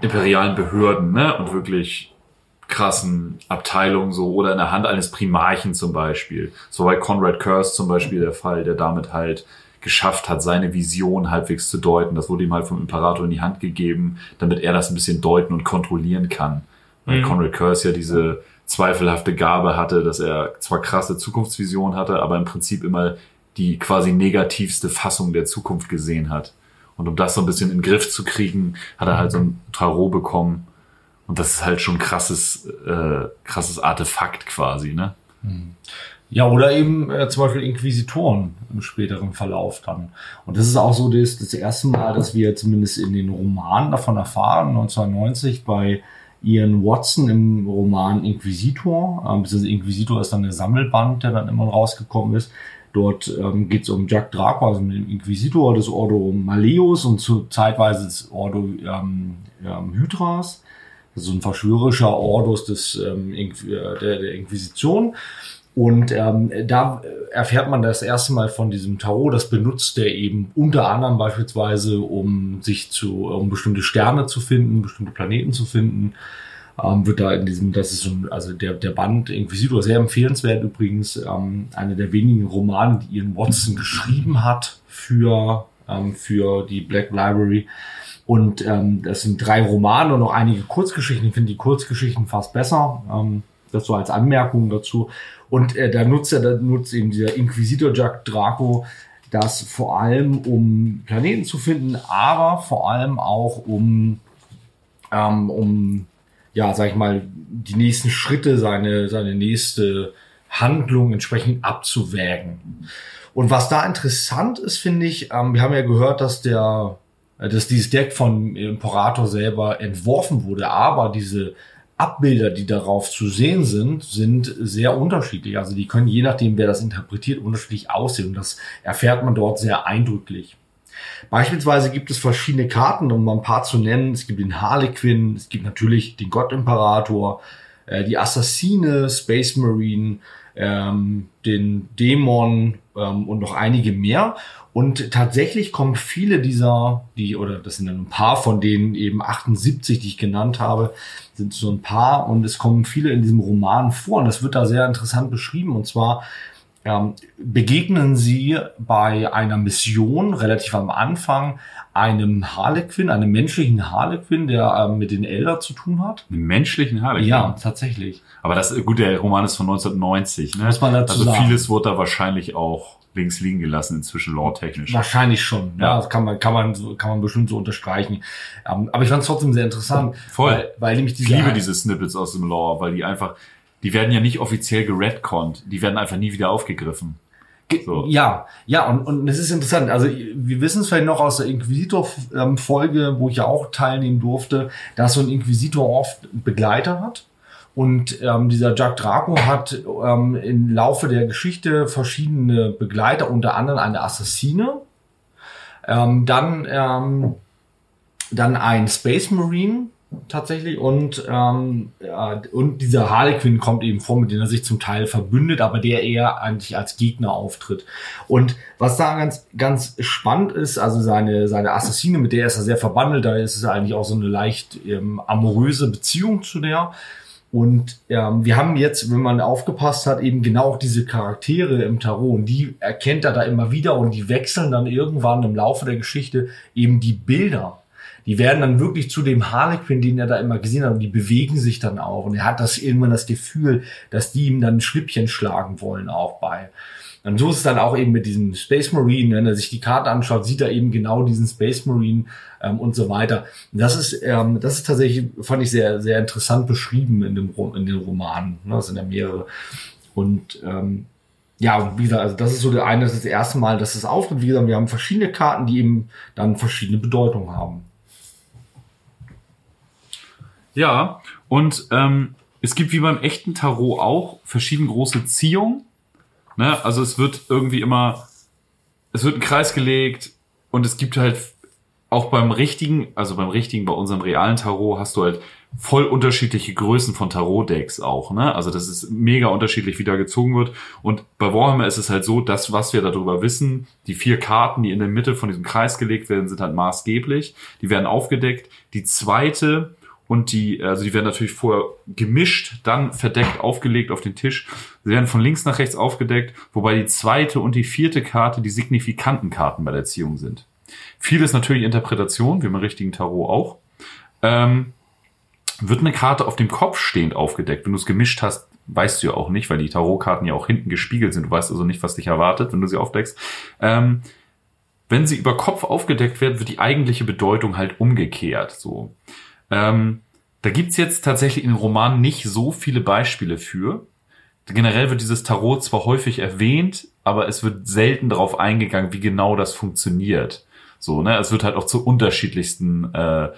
imperialen Behörden, ne? Und wirklich krassen Abteilungen so oder in der Hand eines Primarchen zum Beispiel. So bei Conrad Curse zum Beispiel der Fall, der damit halt geschafft hat, seine Vision halbwegs zu deuten. Das wurde ihm halt vom Imperator in die Hand gegeben, damit er das ein bisschen deuten und kontrollieren kann. Weil Mhm. Conrad Curse ja diese zweifelhafte Gabe hatte, dass er zwar krasse Zukunftsvisionen hatte, aber im Prinzip immer die quasi negativste Fassung der Zukunft gesehen hat. Und um das so ein bisschen in den Griff zu kriegen, hat er halt so ein Tarot bekommen. Und das ist halt schon krasses, äh, krasses Artefakt quasi, ne? Ja, oder eben äh, zum Beispiel Inquisitoren im späteren Verlauf dann. Und das ist auch so das, das erste Mal, dass wir zumindest in den Romanen davon erfahren, 1990 bei Ian Watson im Roman Inquisitor. Ähm, Inquisitor ist dann der Sammelband, der dann immer rausgekommen ist. Dort ähm, geht es um Jack Draco, also den Inquisitor des Ordo Maleus und zu zeitweise des Ordo ähm, ähm, Hydras. Das ist so ein verschwörerischer Ordus des, ähm, äh, der, der Inquisition. Und ähm, da erfährt man das erste Mal von diesem Tarot. Das benutzt er eben unter anderem beispielsweise, um sich zu, um bestimmte Sterne zu finden, bestimmte Planeten zu finden. Ähm, wird da in diesem, das ist ein, also der, der Band Inquisitor, sehr empfehlenswert übrigens, ähm, einer der wenigen Romane, die Ian Watson geschrieben hat für, ähm, für die Black Library. Und ähm, das sind drei Romane und noch einige Kurzgeschichten. Ich finde die Kurzgeschichten fast besser. Ähm, das so als Anmerkung dazu. Und äh, da nutzt er, da nutzt eben dieser Inquisitor Jack Draco das vor allem, um Planeten zu finden, aber vor allem auch um, ähm, um ja, sag ich mal, die nächsten Schritte, seine, seine nächste Handlung entsprechend abzuwägen. Und was da interessant ist, finde ich, ähm, wir haben ja gehört, dass der, äh, dass dieses Deck von Imperator selber entworfen wurde, aber diese Abbilder, die darauf zu sehen sind, sind sehr unterschiedlich. Also die können je nachdem, wer das interpretiert, unterschiedlich aussehen. Und das erfährt man dort sehr eindrücklich. Beispielsweise gibt es verschiedene Karten, um mal ein paar zu nennen. Es gibt den Harlequin, es gibt natürlich den Gott-Imperator, äh, die Assassine, Space Marine, ähm, den Dämon ähm, und noch einige mehr. Und tatsächlich kommen viele dieser, die, oder das sind dann ein paar von denen eben 78, die ich genannt habe, sind so ein paar und es kommen viele in diesem Roman vor und das wird da sehr interessant beschrieben und zwar ähm, begegnen sie bei einer Mission relativ am Anfang einem Harlequin, einem menschlichen Harlequin, der ähm, mit den Elder zu tun hat. Einen menschlichen Harlequin. Ja, tatsächlich. Aber das, gut, der Roman ist von 1990, ne? Muss man dazu also sagen. vieles wurde da wahrscheinlich auch links liegen gelassen inzwischen lore-technisch. Wahrscheinlich schon. Ja, Ja. das kann man, kann man, so, kann man bestimmt so unterstreichen. Ähm, aber ich fand es trotzdem sehr interessant. Voll. Weil, weil nämlich Ich diese, liebe diese Snippets aus dem Lore, weil die einfach, die werden ja nicht offiziell geredconnt, die werden einfach nie wieder aufgegriffen. Ge- So. Ja, ja, und, und es ist interessant. Also wir wissen es vielleicht noch aus der Inquisitor-Folge, wo ich ja auch teilnehmen durfte, dass so ein Inquisitor oft Begleiter hat. Und ähm, dieser Jack Draco hat ähm, im Laufe der Geschichte verschiedene Begleiter, unter anderem eine Assassine, ähm, dann, ähm, dann ein Space Marine tatsächlich und, ähm, ja, und dieser Harlequin kommt eben vor, mit dem er sich zum Teil verbündet, aber der eher eigentlich als Gegner auftritt. Und was da ganz, ganz spannend ist, also seine, seine Assassine, mit der ist er sehr verbandelt, da ist es eigentlich auch so eine leicht ähm, amoröse Beziehung zu der. Und ähm, wir haben jetzt, wenn man aufgepasst hat, eben genau auch diese Charaktere im Tarot. Und die erkennt er da immer wieder und die wechseln dann irgendwann im Laufe der Geschichte eben die Bilder. Die werden dann wirklich zu dem Harlequin, den er da immer gesehen hat, und die bewegen sich dann auch. Und er hat das irgendwann das Gefühl, dass die ihm dann ein Schlippchen schlagen wollen auch bei. Und so ist es dann auch eben mit diesem Space Marine, wenn er sich die Karte anschaut, sieht er eben genau diesen Space Marine ähm, und so weiter. Und das ist, ähm, das ist tatsächlich, fand ich sehr, sehr interessant beschrieben in dem in den Romanen. Ne? Das sind ja mehrere. Und ähm, ja, wie gesagt, also das ist so der eine, das ist das erste Mal, dass es auftritt. Wie gesagt, wir haben verschiedene Karten, die eben dann verschiedene Bedeutungen haben. Ja, und ähm, es gibt wie beim echten Tarot auch verschiedene große Ziehungen. Ne? Also es wird irgendwie immer, es wird ein Kreis gelegt und es gibt halt auch beim richtigen, also beim richtigen, bei unserem realen Tarot hast du halt voll unterschiedliche Größen von Tarot-Decks auch, ne? Also das ist mega unterschiedlich, wie da gezogen wird. Und bei Warhammer ist es halt so, das, was wir darüber wissen, die vier Karten, die in der Mitte von diesem Kreis gelegt werden, sind halt maßgeblich. Die werden aufgedeckt. Die zweite und die, also die werden natürlich vorher gemischt, dann verdeckt, aufgelegt auf den Tisch. Sie werden von links nach rechts aufgedeckt, wobei die zweite und die vierte Karte die signifikanten Karten bei der Ziehung sind. Vieles natürlich Interpretation, wie beim richtigen Tarot auch. Ähm, wird eine Karte auf dem Kopf stehend aufgedeckt. Wenn du es gemischt hast, weißt du ja auch nicht, weil die Tarotkarten ja auch hinten gespiegelt sind. Du weißt also nicht, was dich erwartet, wenn du sie aufdeckst. Ähm, wenn sie über Kopf aufgedeckt wird, wird die eigentliche Bedeutung halt umgekehrt. So. Ähm, da gibt's jetzt tatsächlich in den Romanen nicht so viele Beispiele für. Generell wird dieses Tarot zwar häufig erwähnt, aber es wird selten darauf eingegangen, wie genau das funktioniert. So, ne? Es wird halt auch zu unterschiedlichsten äh,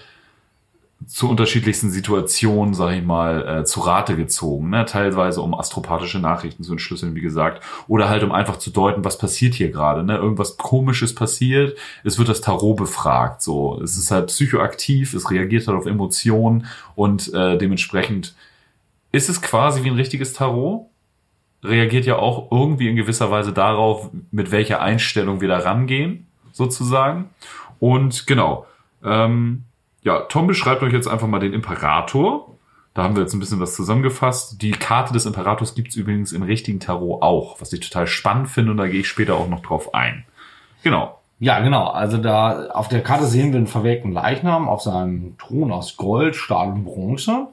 zu unterschiedlichsten Situationen, sag ich mal, äh, zu Rate gezogen. Ne? Teilweise um astropathische Nachrichten zu entschlüsseln, wie gesagt. Oder halt um einfach zu deuten, was passiert hier gerade. Ne? Irgendwas Komisches passiert. Es wird das Tarot befragt. So, Es ist halt psychoaktiv, es reagiert halt auf Emotionen und äh, dementsprechend ist es quasi wie ein richtiges Tarot. Reagiert ja auch irgendwie in gewisser Weise darauf, mit welcher Einstellung wir da rangehen, sozusagen. Und genau. Ähm, ja, Tom beschreibt euch jetzt einfach mal den Imperator. Da haben wir jetzt ein bisschen was zusammengefasst. Die Karte des Imperators gibt's übrigens im richtigen Tarot auch, was ich total spannend finde und da gehe ich später auch noch drauf ein. Genau. Ja, genau. Also da auf der Karte sehen wir einen verwelkten Leichnam auf seinem Thron aus Gold, Stahl und Bronze,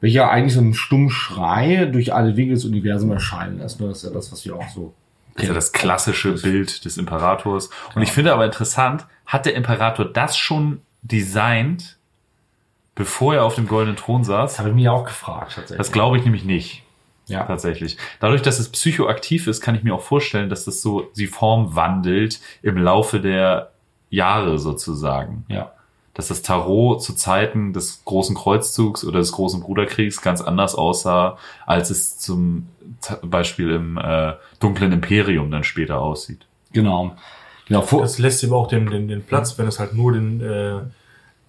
welcher eigentlich so einen stummen Schrei durch alle Winkel des Universums erscheinen lässt. Das ist ja das, was wir auch so Das ist ja das klassische Bild des Imperators. Und ich finde aber interessant, hat der Imperator das schon designt, bevor er auf dem goldenen Thron saß? Das habe ich mich auch gefragt tatsächlich. Das glaube ich nämlich nicht. ja. Tatsächlich. Dadurch, dass es psychoaktiv ist, kann ich mir auch vorstellen, dass das so die Form wandelt im Laufe der Jahre sozusagen. ja. Dass das Tarot zu Zeiten des großen Kreuzzugs oder des großen Bruderkriegs ganz anders aussah, als es zum Beispiel im äh, dunklen Imperium dann später aussieht. Genau. Genau. Das lässt ihm auch den, den, den Platz, wenn es halt nur den, äh,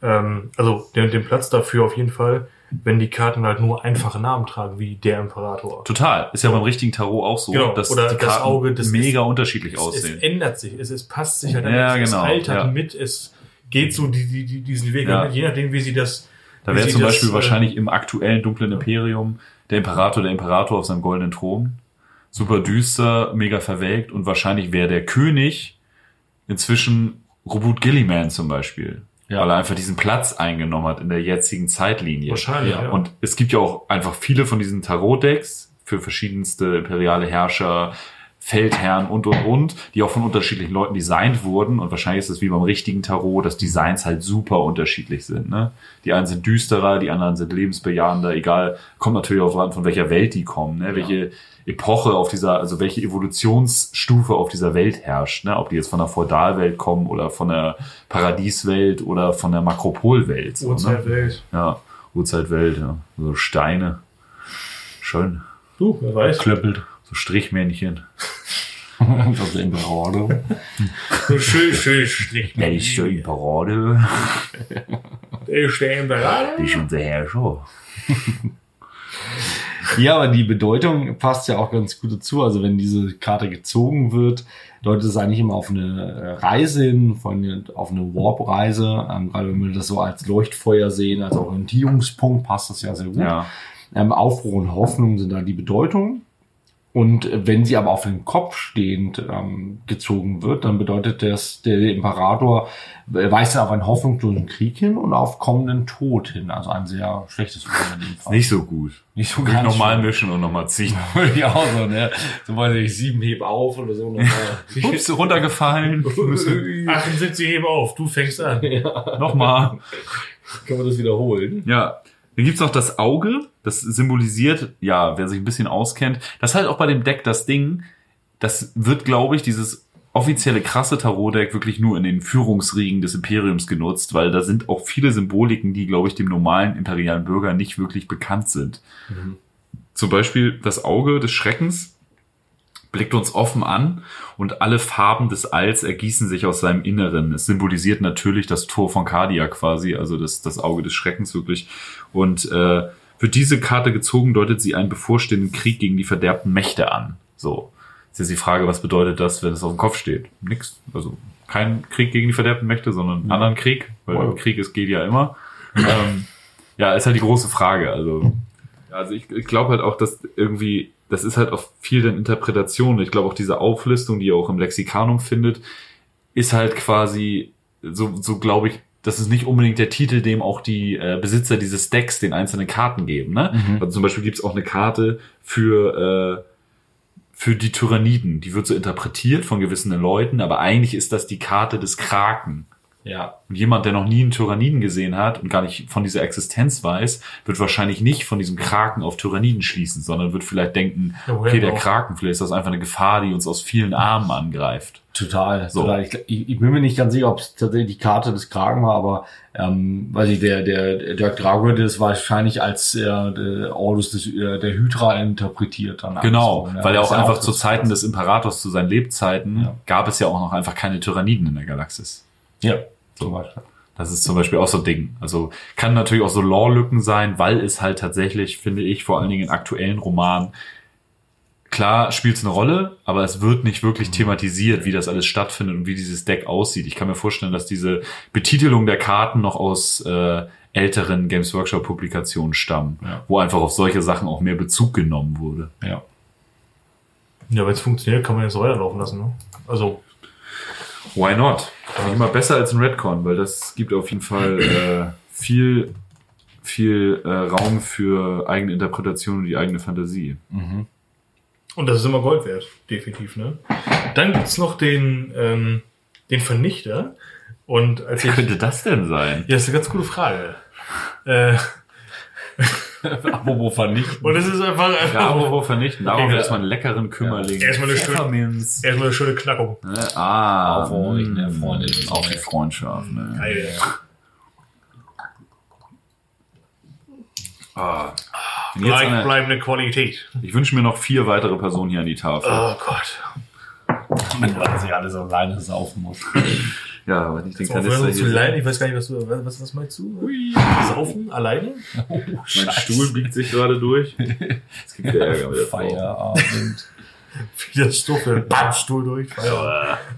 ähm, also den, den Platz dafür auf jeden Fall, wenn die Karten halt nur einfache Namen tragen, wie der Imperator. Total. Ist ja beim richtigen Tarot auch so, Genau. dass Oder die das Karten Auge des- mega unterschiedlich Es, aussehen. es ändert sich, es, es passt sich halt Ja, genau, es altert ja. mit, es geht so die, die, die, diesen Weg, Ja. Je nachdem, wie sie das Da wäre zum das, Beispiel äh, wahrscheinlich im aktuellen dunklen Imperium der Imperator, der Imperator auf seinem goldenen Thron. Super düster, mega verwelkt und wahrscheinlich wäre der König inzwischen Robert Gilliman zum Beispiel. Ja. Weil er einfach diesen Platz eingenommen hat in der jetzigen Zeitlinie. Wahrscheinlich, ja. Und es gibt ja auch einfach viele von diesen Tarot-Decks für verschiedenste imperiale Herrscher, Feldherren und und und, die auch von unterschiedlichen Leuten designt wurden. Und wahrscheinlich ist es wie beim richtigen Tarot, dass Designs halt super unterschiedlich sind. Ne? Die einen sind düsterer, die anderen sind lebensbejahender, egal, kommt natürlich auch an, von welcher Welt die kommen, ne? welche Epoche auf dieser, also welche Evolutionsstufe auf dieser Welt herrscht, ne? ob die jetzt von der Feudalwelt kommen oder von der Paradieswelt oder von der Makropolwelt. So, ne? Urzeitwelt. Ja, Urzeitwelt, ja. So Steine. Schön. Du, wer weiß. klöppelt. So Strichmännchen. Das ist Imperator. So schön, schön Strich. Der ist der Imperade. Der ist der Imperator. Der ist unser Herrscher. Ja, aber die Bedeutung passt ja auch ganz gut dazu. Also wenn diese Karte gezogen wird, deutet es eigentlich immer auf eine Reise hin, von, auf eine Warp-Reise. Ähm, gerade wenn wir das so als Leuchtfeuer sehen, als Orientierungspunkt, passt das ja sehr gut. Ja. Ähm, Aufruhr und Hoffnung sind da die Bedeutung. Und wenn sie aber auf den Kopf stehend ähm, gezogen wird, dann bedeutet das, der Imperator weist auf einen hoffnungslosen Krieg hin und auf kommenden Tod hin. Also ein sehr schlechtes Urteil in dem Fall. Nicht so gut. Nicht so ganz normal mischen und nochmal ziehen. Würde ich auch so, ne? So weiß ich, sieben heb auf oder so. Ups, runtergefallen. 78 hebe auf, du fängst an. Nochmal. Kann man das wiederholen? Ja. Dann gibt's noch das Auge. Das symbolisiert, ja, wer sich ein bisschen auskennt. Das ist halt auch bei dem Deck das Ding. Das wird, glaube ich, dieses offizielle krasse Tarot-Deck wirklich nur in den Führungsriegen des Imperiums genutzt, weil da sind auch viele Symboliken, die, glaube ich, dem normalen imperialen Bürger nicht wirklich bekannt sind. Zum Beispiel das Auge des Schreckens blickt uns offen an und alle Farben des Alls ergießen sich aus seinem Inneren. Es symbolisiert natürlich das Tor von Cardia quasi, also das, das Auge des Schreckens wirklich. Und äh, wird diese Karte gezogen, deutet sie einen bevorstehenden Krieg gegen die verderbten Mächte an. So. Jetzt ist die Frage, was bedeutet das, wenn es auf dem Kopf steht? Nix. Also kein Krieg gegen die verderbten Mächte, sondern einen anderen Krieg, weil Wow. Krieg ist, geht ja immer. ähm, ja, ist halt die große Frage. Also, also ich, ich glaube halt auch, dass irgendwie, das ist halt auch viel dann Interpretation. Ich glaube auch diese Auflistung, die ihr auch im Lexikanum findet, ist halt quasi, so, so glaube ich, das ist nicht unbedingt der Titel, dem auch die äh, Besitzer dieses Decks den einzelnen Karten geben. Ne? Also zum Beispiel gibt's auch eine Karte für, äh, für die Tyranniden. Die wird so interpretiert von gewissen Leuten, aber eigentlich ist das die Karte des Kraken. Ja. Und jemand, der noch nie einen Tyranniden gesehen hat und gar nicht von dieser Existenz weiß, wird wahrscheinlich nicht von diesem Kraken auf Tyranniden schließen, sondern wird vielleicht denken, Ja, okay, der auch? Kraken, vielleicht ist das einfach eine Gefahr, die uns aus vielen Armen angreift. Total. So. total. Ich, ich, bin mir nicht ganz sicher, ob es tatsächlich die Karte des Kragen war, aber ähm, weiß ich, der, der Dirk Drago das wahrscheinlich als äh, der Ordus des, äh, der Hydra interpretiert. Dann Genau, so, ne? weil er auch einfach das- zu Zeiten des Imperators, zu seinen Lebzeiten, Ja. gab es ja auch noch einfach keine Tyranniden in der Galaxis. Ja, zum Beispiel. Das ist zum Beispiel auch so ein Ding. Also kann natürlich auch so Lore-Lücken sein, weil es halt tatsächlich, finde ich, vor allen Dingen in aktuellen Romanen, klar spielt es eine Rolle, aber es wird nicht wirklich thematisiert, wie das alles stattfindet und wie dieses Deck aussieht. Ich kann mir vorstellen, dass diese Betitelung der Karten noch aus äh, älteren Games Workshop-Publikationen stammen, Ja. wo einfach auf solche Sachen auch mehr Bezug genommen wurde. Ja. Ja, wenn es funktioniert, kann man jetzt weiterlaufen lassen. Ne? Also, Why not? Nicht immer besser als ein Redcon, weil das gibt auf jeden Fall äh, viel, viel äh, Raum für eigene Interpretation und die eigene Fantasie. und das ist immer Gold wert, definitiv. Ne? Dann gibt's noch den, ähm, den Vernichter. Und als Wie ich, könnte das denn sein? ja, das ist eine ganz gute Frage. Äh, Apropos vernichten. und es ist einfach, Ja, apropos vernichten. Darauf Okay, erstmal einen leckeren Kümmerling. Erstmal eine schöne- erstmal eine schöne Knackung. Ne? Ah, Auf euch, ne, mm, Freunde. Auf die Freundschaft. Ne? Geil. Ah. Gleichbleibende Qualität. ich wünsche mir noch vier weitere Personen hier an die Tafel. Oh Gott. Weil sie alles alleine saufen muss. Ja, aber nicht den So, Kanister hier. alleine? Ich weiß gar nicht, was du, was, was meinst du? Saufen? Alleine? Mein Stuhl biegt sich gerade durch. Es gibt ja Ärger mit der. Feierabend. Wieder Stufe, bam, Stuhl durch.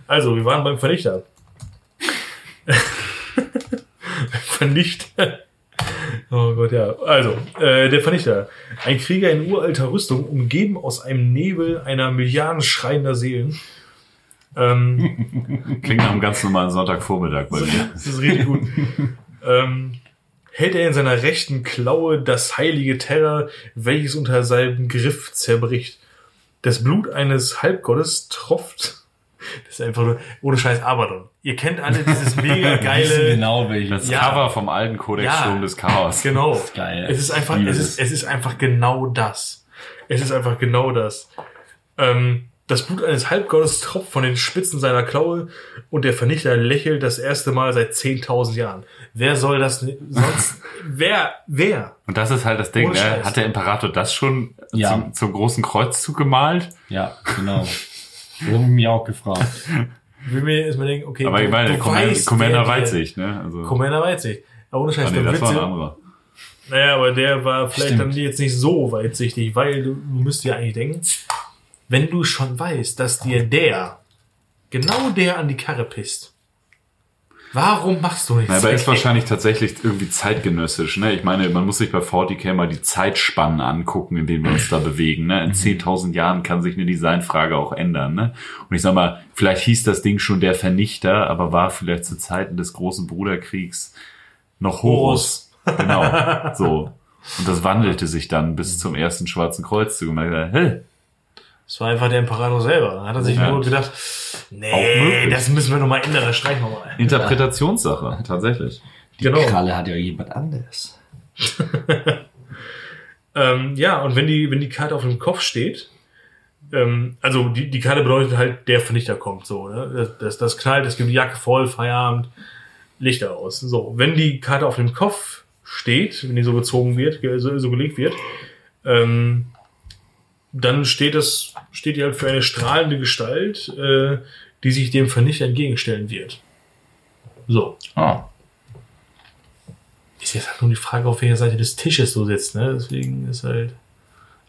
Also, wir waren beim Vernichter. Vernichter. Oh Gott, ja. Also, äh, der Vernichter. Ein Krieger in uralter Rüstung, umgeben aus einem Nebel einer Milliarden schreiender Seelen. Ähm, Klingt nach einem ganz normalen Sonntagvormittag bei mir. das ist richtig gut. ähm, hält er in seiner rechten Klaue das heilige Terror, welches unter seinem Griff zerbricht. Das Blut eines Halbgottes tropft. Das ist einfach nur, ohne Scheiß Abaddon. Ihr kennt alle dieses mega geile, genau welches. Das Ja. Cover vom alten Kodex Ja. Sturm des Chaos. genau. geil. Es ist einfach, es das. ist, es ist einfach genau das. Es ist einfach genau das. Ähm, das Blut eines Halbgottes tropft von den Spitzen seiner Klaue und der Vernichter lächelt das erste Mal seit 10.000 Jahren. Wer soll das sonst? wer? Wer? Und das ist halt das Ding, ne? Hat der Imperator das schon Ja. zum, zum großen Kreuzzug gemalt? Ja, genau. Das habe ich mich auch gefragt. Will mir erstmal denken, okay, Aber ich meine, Commander, Weitsicht, ne? Also, Commander Weitsicht. Aber ohne Scheiß, ah, nee, der das war ein Witz, anderer. naja, aber der war vielleicht Stimmt. dann jetzt nicht so weitsichtig, weil du, du müsst ja eigentlich denken, wenn du schon weißt, dass dir der, genau der an die Karre pisst, Warum machst du nichts? Na, aber ist wahrscheinlich tatsächlich irgendwie zeitgenössisch. Ne? Ich meine, man muss sich bei 40k mal die Zeitspannen angucken, in denen wir uns da bewegen. Ne? In 10.000 Jahren kann sich eine Designfrage auch ändern. Ne? Und ich sag mal, vielleicht hieß das Ding schon der Vernichter, aber war vielleicht zu Zeiten des großen Bruderkriegs noch Horus. Genau, so. Und das wandelte sich dann bis zum ersten Schwarzen Kreuzzug. Und man gesagt, hey, Das war einfach der Imperator selber. Dann hat er sich Ja. nur gedacht, nee, das müssen wir nochmal ändern, das streichen wir mal. Interpretationssache, tatsächlich. Genau. Kralle hat ja jemand anderes. Ähm, ja, und wenn die, wenn die Karte auf dem Kopf steht, ähm, also die, die Karte bedeutet halt, der Vernichter kommt so, ne? Das, das, das knallt, es gibt die Jacke voll, Feierabend, Lichter aus. So, wenn die Karte auf dem Kopf steht, wenn die so gezogen wird, so, so gelegt wird, ähm, dann steht das, steht die halt für eine strahlende Gestalt, äh, die sich dem Vernichter entgegenstellen wird. So. Ah. Ist jetzt halt nur die Frage, auf welcher Seite des Tisches du sitzt, ne? Deswegen ist halt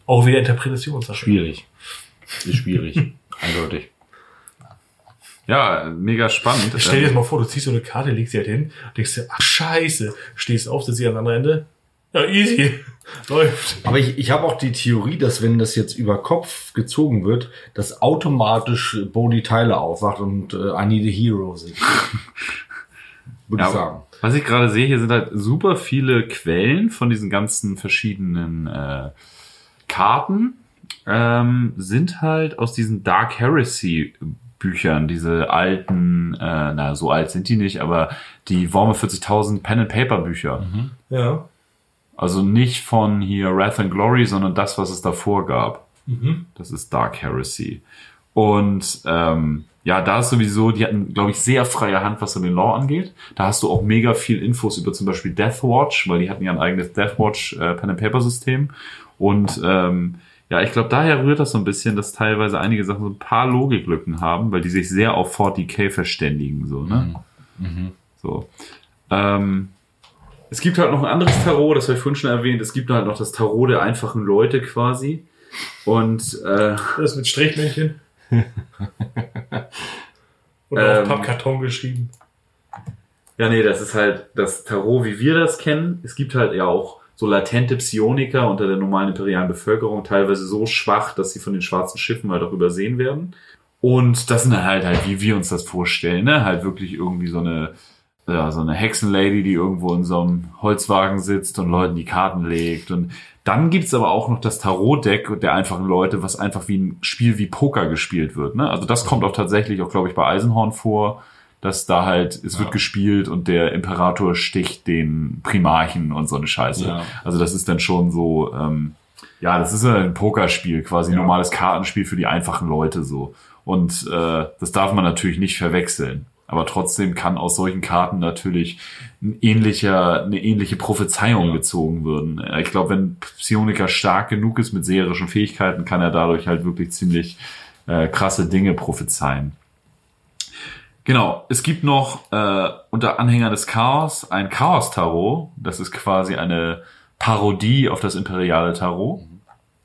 auch wieder Interpretationssache. Schwierig. Ist schwierig. Eindeutig. Ja, mega spannend. Stell dir Ähm, jetzt mal vor, du ziehst so eine Karte, legst sie halt hin, denkst dir, ach scheiße, stehst auf, sitzt sie am anderen Ende. Ja, easy. Läuft. Aber ich, ich habe auch die Theorie, dass wenn das jetzt über Kopf gezogen wird, dass automatisch Bodhi Tyler aufwacht und äh, I Need a Hero singt. Würde Ja, ich sagen. Was ich gerade sehe, hier sind halt super viele Quellen von diesen ganzen verschiedenen äh, Karten. Ähm, sind halt aus diesen Dark Heresy Büchern, diese alten, äh, na, so alt sind die nicht, aber die Warme 40.000 Pen and Paper Bücher. Ja. Also nicht von hier Wrath and Glory, sondern das, was es davor gab. Mhm. Das ist Dark Heresy. Und ähm, ja, da ist sowieso, die hatten, glaube ich, sehr freie Hand, was so den Law angeht. Da hast du auch mega viel Infos über zum Beispiel Deathwatch, weil die hatten ja ein eigenes Deathwatch äh, Pen and Paper System. Und ähm, ja, ich glaube, daher rührt das so ein bisschen, dass teilweise einige Sachen so ein paar Logiklücken haben, weil die sich sehr auf 40k verständigen, so, ne? So. Ähm, es gibt halt noch ein anderes Tarot, das habe ich vorhin schon erwähnt. Es gibt halt noch das Tarot der einfachen Leute quasi. Und äh, Das mit Strichmännchen. Oder Ähm. auf Pappkarton geschrieben. Ja, nee, das ist halt das Tarot, wie wir das kennen. Es gibt halt ja auch so latente Psioniker unter der normalen imperialen Bevölkerung, teilweise so schwach, dass sie von den schwarzen Schiffen halt auch übersehen werden. Und das sind halt halt, wie wir uns das vorstellen, ne? Halt wirklich irgendwie so eine, ja, so eine Hexenlady, die irgendwo in so einem Holzwagen sitzt und Leuten die Karten legt. Und dann gibt's aber auch noch das Tarot-Deck der einfachen Leute, was einfach wie ein Spiel wie Poker gespielt wird. Ne? Also das kommt auch tatsächlich auch, glaube ich, bei Eisenhorn vor, dass da halt, es wird gespielt und der Imperator sticht den Primarchen und so eine Scheiße. Ja. Also das ist dann schon so, ähm, ja, das ist ja ein Pokerspiel, quasi ein Ja. normales Kartenspiel für die einfachen Leute so. Und äh, das darf man natürlich nicht verwechseln. Aber trotzdem kann aus solchen Karten natürlich ein ähnlicher, eine ähnliche Prophezeiung gezogen werden. Ich glaube, wenn Psioniker stark genug ist mit seherischen Fähigkeiten, kann er dadurch halt wirklich ziemlich äh, krasse Dinge prophezeien. Genau, es gibt noch äh, unter Anhängern des Chaos ein Chaos-Tarot. Das ist quasi eine Parodie auf das imperiale Tarot.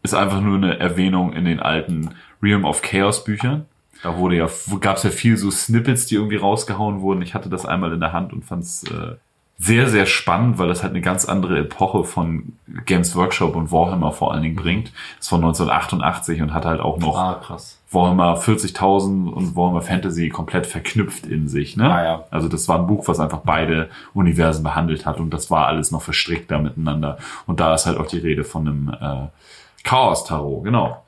Ist einfach nur eine Erwähnung in den alten Realm of Chaos Büchern. Da wurde ja, gab es ja viel so Snippets, die irgendwie rausgehauen wurden. Ich hatte das einmal in der Hand und fand es äh, sehr, sehr spannend, weil das halt eine ganz andere Epoche von Games Workshop und Warhammer vor allen Dingen bringt. Ist von 1988 und hat halt auch noch Ah. Warhammer 40.000 und Warhammer Fantasy komplett verknüpft in sich. Ne? Ah, ja. Also das war ein Buch, was einfach beide Universen behandelt hat und das war alles noch verstrickter miteinander. Und da ist halt auch die Rede von einem äh, Chaos-Tarot, genau.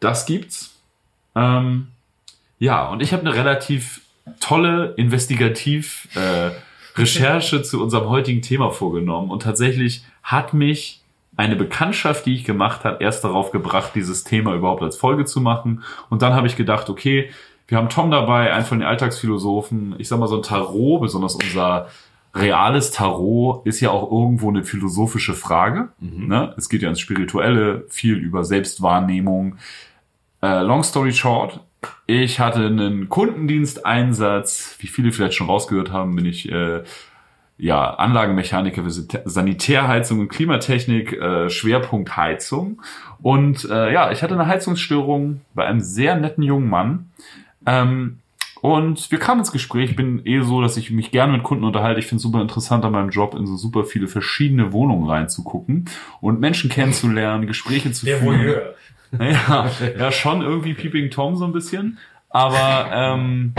Das gibt's. Ähm, ja, und ich habe eine relativ tolle Investigativ äh, Recherche zu unserem heutigen Thema vorgenommen und tatsächlich hat mich eine Bekanntschaft, die ich gemacht habe, erst darauf gebracht, dieses Thema überhaupt als Folge zu machen. Und dann habe ich gedacht, okay, wir haben Tom dabei, einen von den Alltagsphilosophen. Ich sag mal, so ein Tarot, besonders unser reales Tarot, ist ja auch irgendwo eine philosophische Frage. Ne? Es geht ja ins Spirituelle, viel über Selbstwahrnehmung. Äh, long story short, ich hatte einen Kundendiensteinsatz. Wie viele vielleicht schon rausgehört haben, bin ich äh, ja Anlagenmechaniker für Sanitä- Sanitärheizung und Klimatechnik, äh, Schwerpunkt Heizung. Und äh, ja, ich hatte eine Heizungsstörung bei einem sehr netten jungen Mann. Ähm, Und wir kamen ins Gespräch. Ich bin eh so, dass ich mich gerne mit Kunden unterhalte. Ich finde es super interessant an meinem Job, in so super viele verschiedene Wohnungen reinzugucken und Menschen kennenzulernen, Gespräche zu Der führen. Voyeur. Ja, ja, schon irgendwie Peeping Tom so ein bisschen. Aber ähm,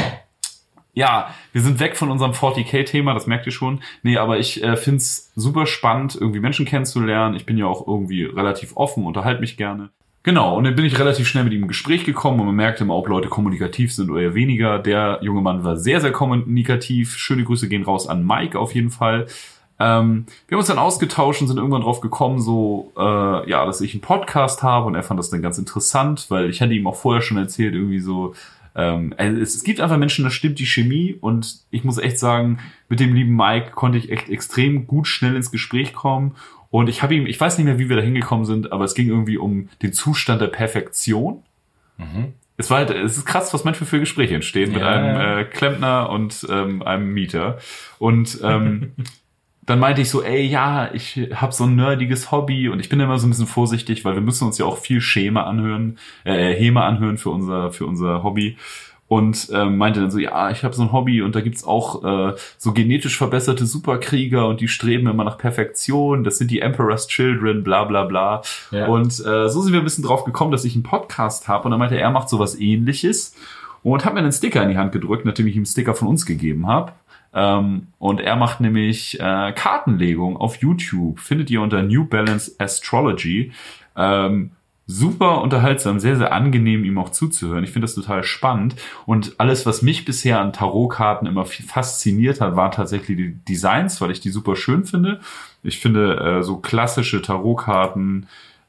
ja, wir sind weg von unserem 40k-Thema, das merkt ihr schon. Nee, aber ich äh, find's super spannend, irgendwie Menschen kennenzulernen. Ich bin ja auch irgendwie relativ offen, unterhalte mich gerne. Genau, und dann bin ich relativ schnell mit ihm im Gespräch gekommen und man merkte immer, ob Leute kommunikativ sind oder eher weniger. Der junge Mann war sehr, sehr kommunikativ. Schöne Grüße gehen raus an Mike auf jeden Fall. Ähm, wir haben uns dann ausgetauscht und sind irgendwann drauf gekommen, so, äh, ja, dass ich einen Podcast habe und er fand das dann ganz interessant, weil ich hatte ihm auch vorher schon erzählt, irgendwie so, ähm, es, es gibt einfach Menschen, da stimmt die Chemie und ich muss echt sagen, mit dem lieben Mike konnte ich echt extrem gut schnell ins Gespräch kommen und ich habe ihm, ich weiß nicht mehr, wie wir da hingekommen sind, aber es ging irgendwie um den Zustand der Perfektion. Es war halt, es ist krass, was manchmal für Gespräche entstehen mit Ja, einem ja. äh, Klempner und ähm, einem Mieter. Und ähm, dann meinte ich so, ey, ja, ich habe so ein nerdiges Hobby und ich bin immer so ein bisschen vorsichtig, weil wir müssen uns ja auch viel Schema anhören, äh, Hema anhören für unser für unser Hobby. Und ähm, meinte dann so, ja, ich habe so ein Hobby und da gibt's auch äh, so genetisch verbesserte Superkrieger und die streben immer nach Perfektion. Das sind die Emperor's Children, bla bla bla. Ja. Und äh, so sind wir ein bisschen drauf gekommen, dass ich einen Podcast habe. Und dann meinte er, er macht sowas ähnliches und hat mir einen Sticker in die Hand gedrückt, nachdem ich ihm einen Sticker von uns gegeben habe. Ähm, und er macht nämlich äh, Kartenlegung auf YouTube. Findet ihr unter New Balance Astrology. Ähm, super unterhaltsam, sehr, sehr angenehm, ihm auch zuzuhören. Ich finde das total spannend. Und alles, was mich bisher an Tarotkarten immer fasziniert hat, waren tatsächlich die Designs, weil ich die super schön finde. Ich finde äh, so klassische Tarotkarten,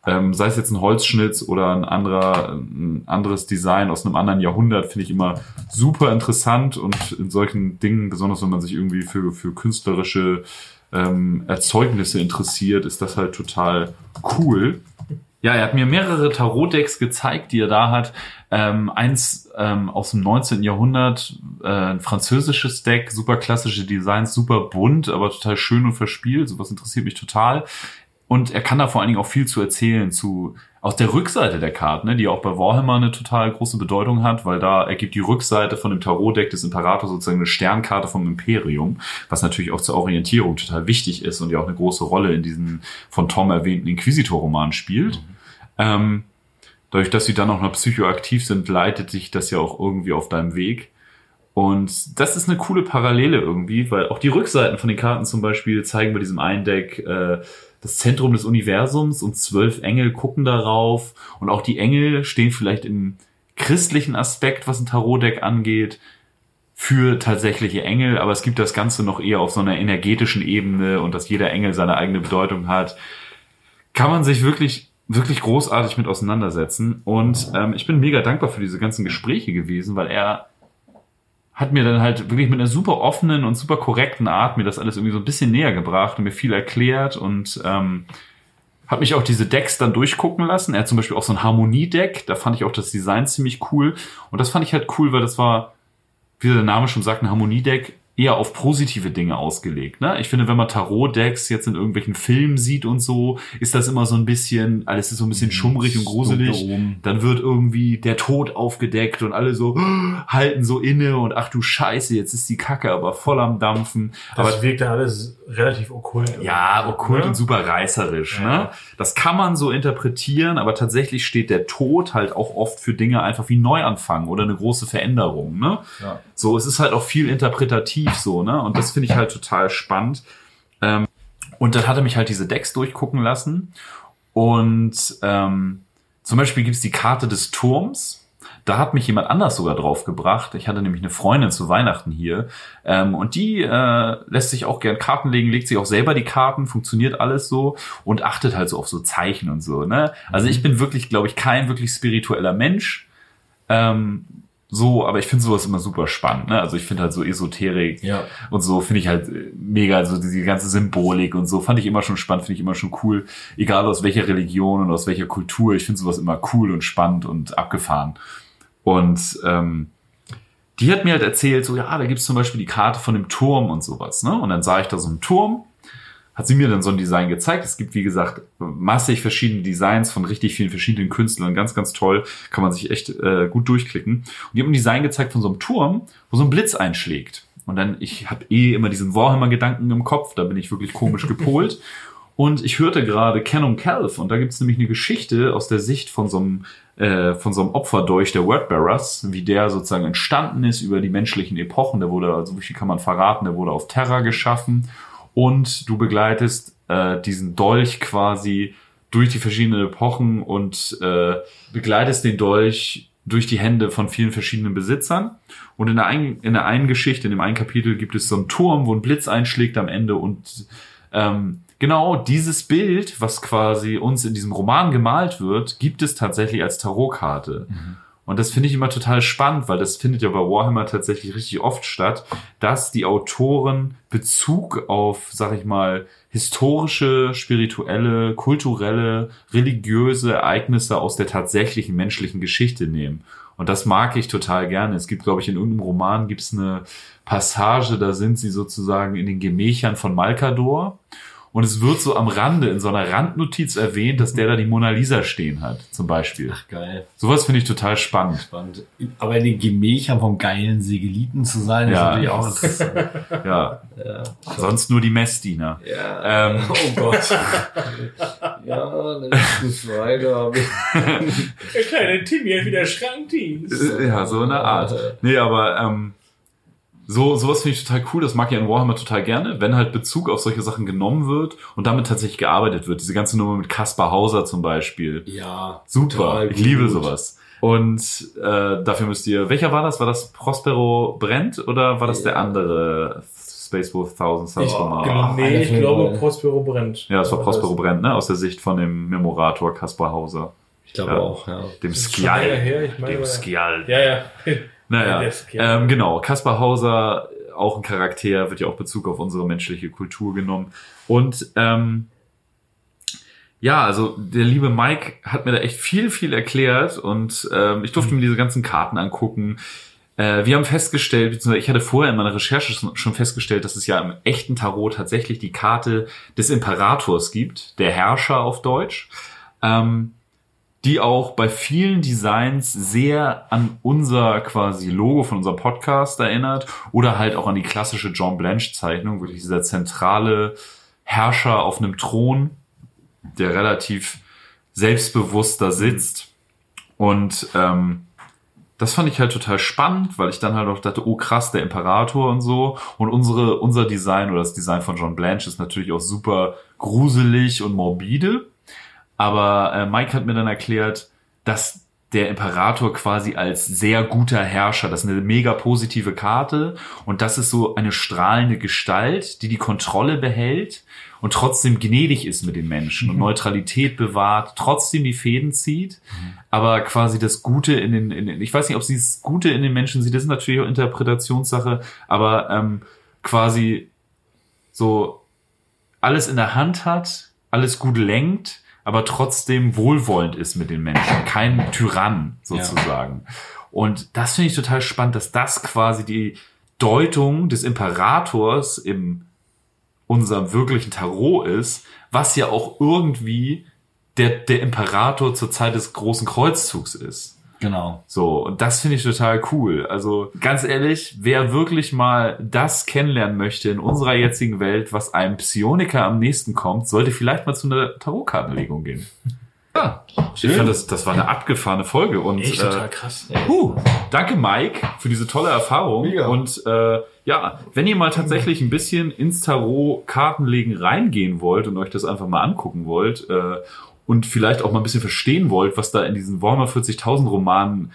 ähm, sei es jetzt ein Holzschnitz oder ein anderer, ein anderes Design aus einem anderen Jahrhundert, finde ich immer super interessant und in solchen Dingen, besonders wenn man sich irgendwie für, für künstlerische ähm, Erzeugnisse interessiert, ist das halt total cool. Ja, er hat mir mehrere Tarot-Decks gezeigt, die er da hat. Ähm, eins ähm, aus dem 19. Jahrhundert, äh, ein französisches Deck, super klassische Designs, super bunt, aber total schön und verspielt. Sowas interessiert mich total. Und er kann da vor allen Dingen auch viel zu erzählen zu aus der Rückseite der Karten, ne, die auch bei Warhammer eine total große Bedeutung hat, weil da ergibt die Rückseite von dem Tarot-Deck des Imperators sozusagen eine Sternkarte vom Imperium, was natürlich auch zur Orientierung total wichtig ist und ja auch eine große Rolle in diesem von Tom erwähnten Inquisitor-Roman spielt. Ähm, dadurch, dass sie dann auch noch psychoaktiv sind, leitet sich das ja auch irgendwie auf deinem Weg. Und das ist eine coole Parallele irgendwie, weil auch die Rückseiten von den Karten zum Beispiel zeigen bei diesem einen Deck äh, das Zentrum des Universums und zwölf Engel gucken darauf. Und auch die Engel stehen vielleicht im christlichen Aspekt, was ein Tarotdeck angeht, für tatsächliche Engel, aber es gibt das Ganze noch eher auf so einer energetischen Ebene und dass jeder Engel seine eigene Bedeutung hat. Kann man sich wirklich, wirklich großartig mit auseinandersetzen. Und ähm, ich bin mega dankbar für diese ganzen Gespräche gewesen, weil er hat mir dann halt wirklich mit einer super offenen und super korrekten Art mir das alles irgendwie so ein bisschen näher gebracht und mir viel erklärt und ähm, hat mich auch diese Decks dann durchgucken lassen. Er hat zum Beispiel auch so ein Harmonie-Deck, da fand ich auch das Design ziemlich cool. Und das fand ich halt cool, weil das war, wie der Name schon sagt, ein Harmoniedeck eher auf positive Dinge ausgelegt. Ne? Ich finde, wenn man Tarot-Decks jetzt in irgendwelchen Filmen sieht und so, ist das immer so ein bisschen, alles ist so ein bisschen schummrig und gruselig. Dann wird irgendwie der Tod aufgedeckt und alle so halten so inne und ach du Scheiße, jetzt ist die Kacke aber voll am Dampfen. Das aber wirkt dann alles relativ okkult. ja, okkult Ne? und super reißerisch. Ja. Ne? Das kann man so interpretieren, aber tatsächlich steht der Tod halt auch oft für Dinge einfach wie Neuanfang oder eine große Veränderung. Ne? Ja. So, es ist halt auch viel interpretativ so, ne? Und das finde ich halt total spannend. Ähm, und dann hat er mich halt diese Decks durchgucken lassen. Und ähm, zum Beispiel gibt's die Karte des Turms. Da hat mich jemand anders sogar drauf gebracht. Ich hatte nämlich eine Freundin zu Weihnachten hier. Ähm, und die äh, lässt sich auch gern Karten legen, legt sich auch selber die Karten, funktioniert alles so und achtet halt so auf so Zeichen und so. Ne? Also ich bin wirklich, glaube ich, kein wirklich spiritueller Mensch. Ähm, so, aber ich finde sowas immer super spannend. Ne? Also ich finde halt so Esoterik Ja. und so finde ich halt äh, mega, also diese ganze Symbolik und so fand ich immer schon spannend, finde ich immer schon cool. Egal aus welcher Religion und aus welcher Kultur, ich finde sowas immer cool und spannend und abgefahren. Und ähm, die hat mir halt erzählt, so ja, da gibt's zum Beispiel die Karte von dem Turm und sowas. Ne? Und dann sah ich da so einen Turm, hat sie mir dann so ein Design gezeigt. Es gibt, wie gesagt, massig verschiedene Designs von richtig vielen verschiedenen Künstlern. Ganz, ganz toll. Kann man sich echt äh, gut durchklicken. Und die haben ein Design gezeigt von so einem Turm, wo so ein Blitz einschlägt. Und dann, ich habe eh immer diesen Warhammer-Gedanken im Kopf, da bin ich wirklich komisch gepolt. Und ich hörte gerade Canon Calf und da gibt es nämlich eine Geschichte aus der Sicht von so einem äh, von so einem Opferdolch der Wordbearers, wie der sozusagen entstanden ist über die menschlichen Epochen. Der wurde, also wie viel kann man verraten, der wurde auf Terra geschaffen und du begleitest äh, diesen Dolch quasi durch die verschiedenen Epochen und äh, begleitest den Dolch durch die Hände von vielen verschiedenen Besitzern. Und in der, einen, in der einen Geschichte, in dem einen Kapitel, gibt es so einen Turm, wo ein Blitz einschlägt am Ende. Und ähm, genau dieses Bild, was quasi uns in diesem Roman gemalt wird, gibt es tatsächlich als Tarotkarte. Mhm. Und das finde ich immer total spannend, weil das findet ja bei Warhammer tatsächlich richtig oft statt, dass die Autoren Bezug auf, sag ich mal, historische, spirituelle, kulturelle, religiöse Ereignisse aus der tatsächlichen menschlichen Geschichte nehmen. Und das mag ich total gerne. Es gibt, glaube ich, in irgendeinem Roman gibt es eine Passage, da sind sie sozusagen in den Gemächern von Malkador und es wird so am Rande in so einer Randnotiz erwähnt, dass der da die Mona Lisa stehen hat, zum Beispiel. Ach, geil. Sowas finde ich total spannend. Spannend. Aber in den Gemächern vom geilen Segeliten zu sein, Ja. ist natürlich auch interessant. Ja, ja. sonst nur die Messdiener. Ja. Ähm, oh Gott. ja, nächstes weiter. Der kleine Timmy hat wieder Schrankdienst. Ja, so eine Art. Nee, aber ähm, so sowas finde ich total cool. Das mag ich an Warhammer total gerne, wenn halt Bezug auf solche Sachen genommen wird und damit tatsächlich gearbeitet wird. Diese ganze Nummer mit Kaspar Hauser zum Beispiel. Ja. Super, total ich liebe gut. sowas. Und äh, dafür müsst ihr, welcher war das? War das Prospero Brent oder war das der Ja. andere Space Wolf 1000 Suns Ich, Roman? genau, nee, ich glaube, beiden. Prospero brennt. Ja, das war Prospero Brent, ne? Aus der Sicht von dem Memorator Kaspar Hauser. Ich glaube Ja. auch, ja. Dem Skial. her, ich meine, Dem Skial. Ja, ja. Naja, ähm, genau. Kaspar Hauser, auch ein Charakter, wird ja auch Bezug auf unsere menschliche Kultur genommen. Und ähm, ja, also der liebe Mike hat mir da echt viel, viel erklärt und ähm, ich durfte mir diese ganzen Karten angucken. Äh, wir haben festgestellt, beziehungsweise ich hatte vorher in meiner Recherche schon- schon festgestellt, dass es ja im echten Tarot tatsächlich die Karte des Imperators gibt, der Herrscher auf Deutsch. Ähm, die auch bei vielen Designs sehr an unser quasi Logo von unserem Podcast erinnert oder halt auch an die klassische John Blanche Zeichnung, wirklich dieser zentrale Herrscher auf einem Thron, der relativ selbstbewusst da sitzt und ähm, das fand ich halt total spannend, weil ich dann halt auch dachte, oh krass, der Imperator und so. Und unsere, unser Design oder das Design von John Blanche ist natürlich auch super gruselig und morbide. Aber äh, Mike hat mir dann erklärt, dass der Imperator quasi als sehr guter Herrscher, das ist eine mega positive Karte und das ist so eine strahlende Gestalt, die die Kontrolle behält und trotzdem gnädig ist mit den Menschen und Neutralität bewahrt, trotzdem die Fäden zieht, aber quasi das Gute in den, in den, ich weiß nicht, ob sie das Gute in den Menschen sieht, das ist natürlich auch Interpretationssache, aber ähm, quasi so alles in der Hand hat, alles gut lenkt, aber trotzdem wohlwollend ist mit den Menschen, kein Tyrann sozusagen. Und das finde ich total spannend, dass das quasi die Deutung des Imperators im unserem wirklichen Tarot ist, was ja auch irgendwie der, der Imperator zur Zeit des großen Kreuzzugs ist. Genau. So, und das finde ich total cool. Also ganz ehrlich, wer wirklich mal das kennenlernen möchte in unserer jetzigen Welt, was einem Psioniker am nächsten kommt, sollte vielleicht mal zu einer Tarotkartenlegung gehen. Ja, ich fand, das, das war eine abgefahrene Folge. Und Echt äh, total krass. Puh, danke Mike für diese tolle Erfahrung. Mega. Und äh, ja, wenn ihr mal tatsächlich ein bisschen ins Tarot Kartenlegen reingehen wollt und euch das einfach mal angucken wollt äh, und vielleicht auch mal ein bisschen verstehen wollt, was da in diesen Warhammer 40.000 Romanen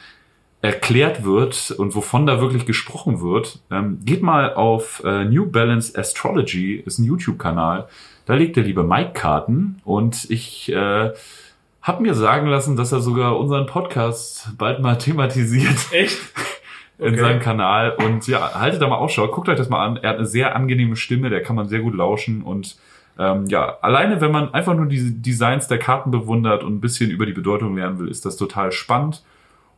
erklärt wird und wovon da wirklich gesprochen wird, ähm, geht mal auf äh, New Balance Astrology, ist ein YouTube-Kanal. Da legt der liebe Mike Karten und ich äh, habe mir sagen lassen, dass er sogar unseren Podcast bald mal thematisiert Echt? in Okay. seinem Kanal. Und ja, haltet da mal Ausschau, guckt euch das mal an. Er hat eine sehr angenehme Stimme, der kann man sehr gut lauschen. Und ähm, ja, alleine wenn man einfach nur diese Designs der Karten bewundert und ein bisschen über die Bedeutung lernen will, ist das total spannend.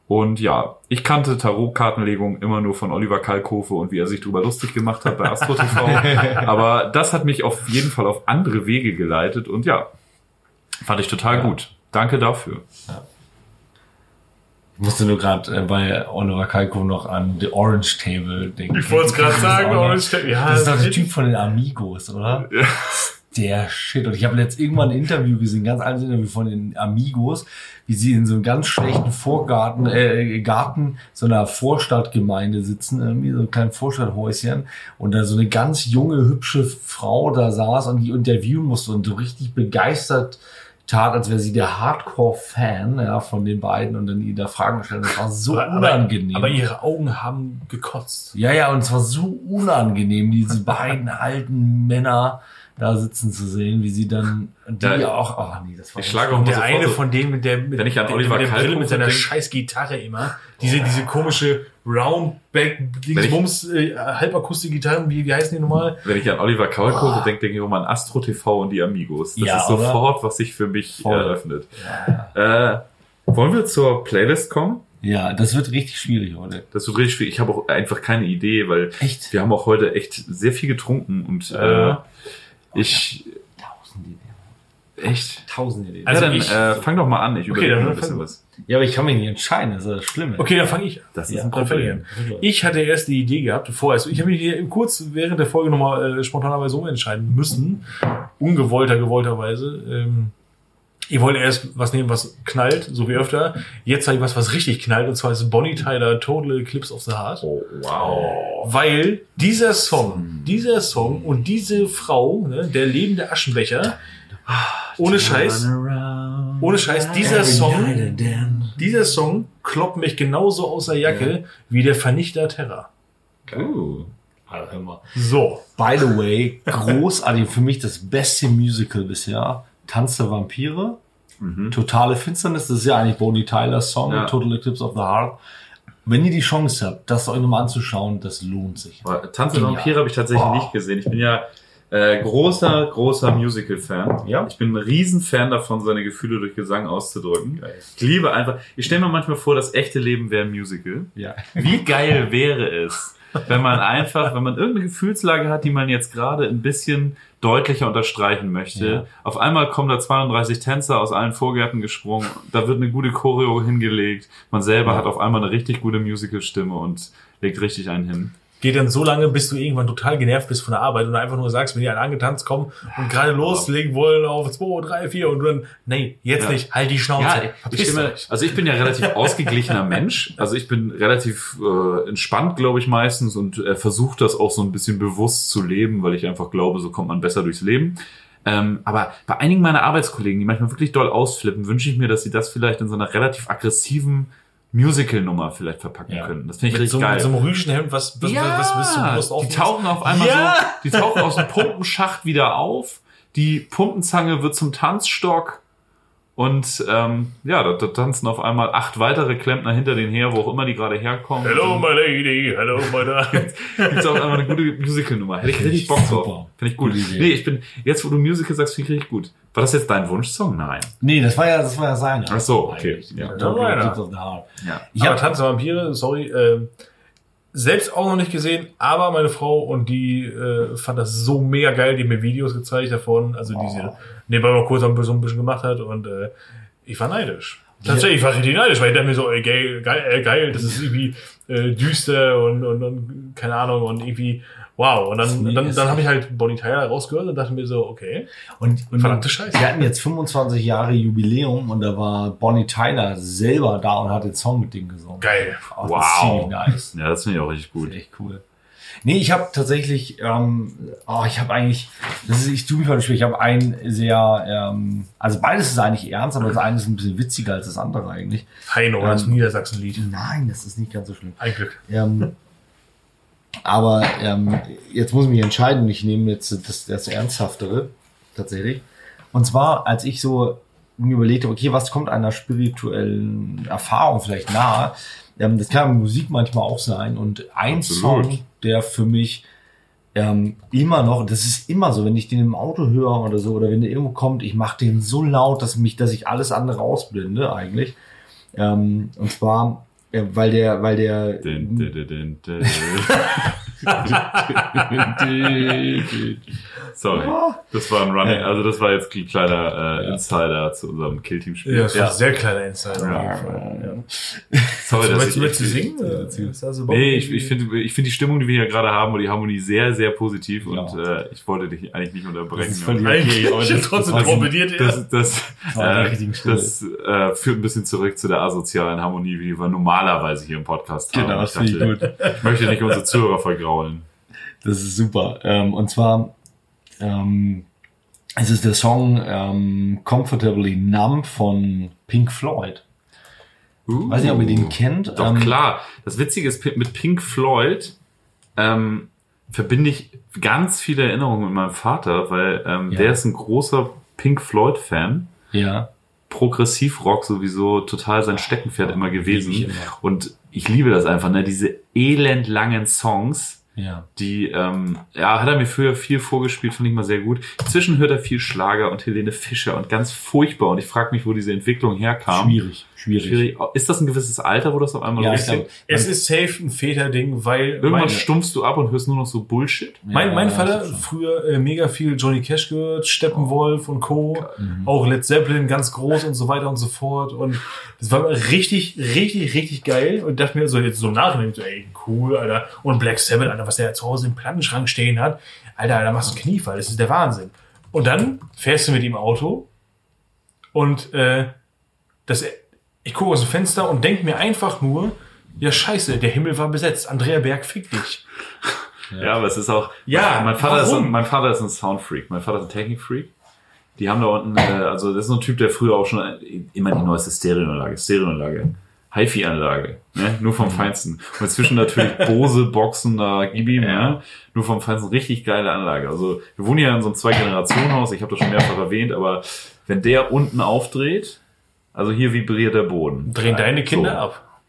Und ja, ich kannte Tarotkartenlegung immer nur von Oliver Kalkofe und wie er sich drüber lustig gemacht hat bei Astro TV. Aber das hat mich auf jeden Fall auf andere Wege geleitet und ja, fand ich total Ja. gut. Danke dafür. Ich musste nur gerade äh, bei Oliver Kalko noch an The Orange Table denken. Ich wollte es gerade sagen, Orange Table. Ja, Das ist doch der Typ von den Amigos, oder? Ja. Der Shit. Und ich habe letzt irgendwann ein Interview gesehen, ganz altes Interview von den Amigos, wie sie in so einem ganz schlechten Vorgarten, äh, Garten so einer Vorstadtgemeinde sitzen, irgendwie so einem kleinen Vorstadthäuschen und da so eine ganz junge, hübsche Frau da saß und die interviewen musste und so richtig begeistert tat, als wäre sie der Hardcore-Fan ja, von den beiden und dann ihr da Fragen gestellt. Das war so aber, unangenehm. aber ihre Augen haben gekotzt. Ja, ja, und es war so unangenehm, diese beiden alten Männer da sitzen zu sehen, wie sie dann die Ja, auch, ach nee, das war ich schlage auch Der eine so- von denen mit der, mit, Wenn ich an der- Oliver mit der Brille mit seiner denk- scheiß Gitarre immer. Diese, diese komische Roundback, Dingsbums, äh, Halbakustik-Gitarren, wie, wie heißen die nochmal? Wenn ich an Oliver Kalkofe Oh. denke, denke ich immer an Astro TV und die Amigos. Das Ja, ist oder? sofort, was sich für mich Voll. eröffnet. Äh, wollen wir zur Playlist kommen? Ja, das wird richtig schwierig heute. Das wird richtig schwierig. Ich habe auch einfach keine Idee, weil Echt? wir haben auch heute echt sehr viel getrunken und äh, Ja. Ich Tausend Ideen. echt. Tausend Ideen. Also ja, dann ich- äh, fang doch mal an. Ich Okay, überlege dann mal ein bisschen was. ja, aber ich kann mich nicht entscheiden, das ist das Schlimme. Okay, dann fange ich an. Das ist Ja, ein dann Problem. Ich hatte erst die Idee gehabt, vorher, also ich habe mich hier kurz während der Folge nochmal äh, spontanerweise umentscheiden müssen. Ungewollter, gewollterweise. Ähm, ich wollte erst was nehmen, was knallt, so wie öfter. Jetzt habe ich was, was richtig knallt, und zwar ist Bonnie Tyler Total Eclipse of the Heart. Oh, wow. Weil dieser Song, dieser Song und diese Frau, ne, der lebende Aschenbecher, ohne Scheiß, ohne Scheiß, dieser Song, dieser Song kloppt mich genauso aus der Jacke wie der Vernichter Terra. Uh. Also, hör mal. So. By the way, großartig, für mich das beste Musical bisher. Tanz der Vampire. Mhm. Totale Finsternis, das ist ja eigentlich Bonnie Tyler's Song, Ja. Total Eclipse of the Heart. Wenn ihr die Chance habt, das euch nochmal anzuschauen, das lohnt sich. Aber Tanz der. Vampire habe ich tatsächlich Oh. nicht gesehen. Ich bin ja äh, großer, großer Musical-Fan. Ja. Ich bin ein Riesenfan davon, seine Gefühle durch Gesang auszudrücken. Ich liebe einfach, ich stelle mir manchmal vor, das echte Leben wäre ein Musical. Ja. Wie geil wäre es, wenn man einfach, wenn man irgendeine Gefühlslage hat, die man jetzt gerade ein bisschen deutlicher unterstreichen möchte. Ja. Auf einmal kommen da 32 Tänzer aus allen Vorgärten gesprungen, da wird eine gute Choreo hingelegt, man selber Ja. hat auf einmal eine richtig gute Musical-Stimme und legt richtig einen hin. Geht dann so lange, bis du irgendwann total genervt bist von der Arbeit und einfach nur sagst, wenn die alle angetanzt kommen und gerade loslegen wollen auf 2, 3, 4 und dann, nee, jetzt Ja. nicht, halt die Schnauze. Ja, ich stimme, also ich bin ja relativ ausgeglichener Mensch. Also ich bin relativ äh, entspannt, glaube ich, meistens und äh, versuche das auch so ein bisschen bewusst zu leben, weil ich einfach glaube, so kommt man besser durchs Leben. Ähm, aber bei einigen meiner Arbeitskollegen, die manchmal wirklich doll ausflippen, wünsche ich mir, dass sie das vielleicht in so einer relativ aggressiven Musical-Nummer vielleicht verpacken Ja. können. Das finde ich mit, richtig so, geil. mit so einem Rüschenhemd, was, was, was, was bis zum Brust die aufmachst. tauchen auf einmal Ja. so, die tauchen aus dem Pumpenschacht wieder auf. Die Pumpenzange wird zum Tanzstock. Und ähm, ja, da, da tanzen auf einmal acht weitere Klempner hinter denen her, wo auch immer die gerade herkommen. Hello, my lady, hello, my darling. Gibt's auch einfach eine gute Musical-Nummer. Hätte ich richtig ich Bock drauf. Finde ich gut. Nee, ich bin, jetzt wo du Musical sagst, finde ich richtig gut. War das jetzt dein Wunschsong? Nein. Nee, das war ja, das war ja seine. Ach so, okay. Ja. Ja. Ja. Ich aber hab, Tanz der Vampire, sorry, ähm, selbst auch noch nicht gesehen, aber meine Frau und die äh, fand das so mega geil, die mir Videos gezeigt davon, also die sie Oh. nebenbei mal kurz so ein bisschen gemacht hat und äh, ich war neidisch. Tatsächlich, ich war richtig neidisch, weil ich dachte mir so, ey, geil, geil, äh, geil das ist irgendwie äh, düster und, und, und keine Ahnung und irgendwie wow. Und dann, dann, ist dann habe ich halt Bonnie Tyler rausgehört und dachte mir so, okay. und, und Verdammte Scheiße. Wir hatten jetzt 25 Jahre Jubiläum und da war Bonnie Tyler selber da und hat den Song mit dem gesungen. Geil. Oh, das Wow. ist ziemlich nice. Ja, das finde ich auch richtig Das gut. ist echt cool. Nee, ich habe tatsächlich, ähm, oh, ich habe eigentlich, das ist, ich tue mich heute schwer, ich habe ein sehr, ähm, also beides ist eigentlich ernst, aber das eine ist ein bisschen witziger als das andere eigentlich. Heino, Ähm, das Niedersachsenlied. Nein, das ist nicht ganz so schlimm. Ein Glück. Ähm, aber ähm, jetzt muss ich mich entscheiden. Ich nehme jetzt das, das Ernsthaftere tatsächlich. Und zwar, als ich so überlegt habe, okay, was kommt einer spirituellen Erfahrung vielleicht nahe? Ähm, das kann Musik manchmal auch sein. Und ein Absolut. Song, der für mich ähm, immer noch, das ist immer so, wenn ich den im Auto höre oder so, oder wenn der irgendwo kommt, ich mache den so laut, dass mich, dass ich alles andere ausblende eigentlich. Ähm, und zwar weil der, weil der. Dun, dun, dun. Sorry, das war ein Running, also das war jetzt ein kleiner äh, Insider zu unserem Killteam-Spiel. Ja, das war Ja. ein sehr kleiner Insider. Ja. ja. Sorry, dass Möchtest ich du echt- singen? Das überhaupt- Nee, ich, ich finde ich finde die Stimmung, die wir hier gerade haben und die Harmonie sehr, sehr positiv und Ja. äh, ich wollte dich eigentlich nicht unterbrechen. Das ist völlig aber ich das- hab trotzdem das ja. das, das, an der äh, das äh, führt ein bisschen zurück zu der asozialen Harmonie, wie wir normalerweise hier im Podcast haben. Genau, Ich das finde ich dachte, gut. Ich möchte nicht unsere Zuhörer vergraulen. Das ist super. Ähm, und zwar, ähm, es ist der Song ähm, Comfortably Numb von Pink Floyd. Uh, Weiß nicht, ob ihr den kennt. Doch Ähm, klar. Das Witzige ist, mit Pink Floyd ähm, verbinde ich ganz viele Erinnerungen mit meinem Vater, weil ähm, Ja. der ist ein großer Pink Floyd-Fan. Ja. Progressivrock sowieso total sein Steckenpferd immer gewesen. Ich immer. Und ich liebe das einfach, ne? Diese elendlangen Songs, Ja. die, ähm, ja, hat er mir früher viel vorgespielt, fand ich mal sehr gut. Inzwischen hört er viel Schlager und Helene Fischer und ganz furchtbar. Und ich frage mich, wo diese Entwicklung herkam. Schwierig. Schwierig. Schwierig. Ist das ein gewisses Alter, wo das auf einmal Ja, losgeht? Es ist safe ein Väterding, weil Irgendwann meine, stumpfst du ab und hörst nur noch so Bullshit. mein, mein Ja, Vater früher äh, mega viel Johnny Cash gehört, Steppenwolf und Co. Mhm. Auch Led Zeppelin ganz groß und so weiter und so fort. Und das war richtig, richtig, richtig geil. Und dachte mir so jetzt so im Nachhinein, so, ey, cool, Alter. Und Black Sabbath, Alter, was der zu Hause im Plattenschrank stehen hat. Alter, da machst du Kniefall. Das ist der Wahnsinn. Und dann fährst du mit ihm Auto und äh, das, ich gucke aus dem Fenster und denke mir einfach nur, ja scheiße, der Himmel war besetzt. Andrea Berg fick dich. Ja, aber es ist auch. Ja, mein Vater, ist warum? ein, mein Vater ist ein Soundfreak. Mein Vater ist ein Technikfreak. Die haben da unten, äh, also das ist so ein Typ, der früher auch schon immer die neueste Stereoanlage, Stereoanlage, HiFi-Anlage, ne? nur vom Feinsten. Und inzwischen natürlich Bose, Boxen, da gib ihm, ne? nur vom Feinsten, richtig geile Anlage. Also wir wohnen ja in so einem Zwei-Generationen-Haus, ich habe das schon mehrfach erwähnt, aber wenn der unten aufdreht, also hier vibriert der Boden. Drehen deine Kinder So. ab.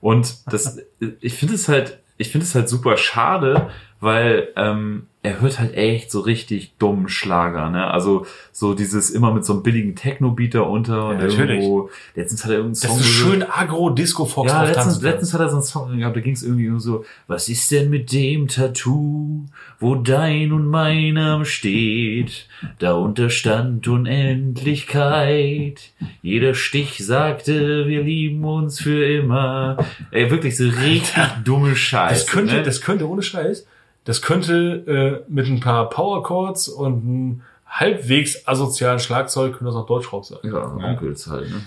Und das, ich finde es halt, ich finde es halt super schade, weil ähm, er hört halt echt so richtig dummen Schlager, ne? Also so dieses immer mit so einem billigen Techno-Beat da unter und Ja, natürlich. irgendwo. Letztens hat er irgendeinen Das Song. ist wo so- schön agro-disco-fox ja, letztens, letztens hat er so einen Song gehabt, da ging es irgendwie so, was ist denn mit dem Tattoo, wo dein und mein Name steht? Darunter stand Unendlichkeit. Jeder Stich sagte, wir lieben uns für immer. Ey, wirklich so richtig dumme Scheiße. Das könnte, ne? das könnte ohne Scheiß, das könnte äh, mit ein paar Power Chords und einem halbwegs asozialen Schlagzeug könnte das auch Deutschrock sein. ja, Onkels halt, ne?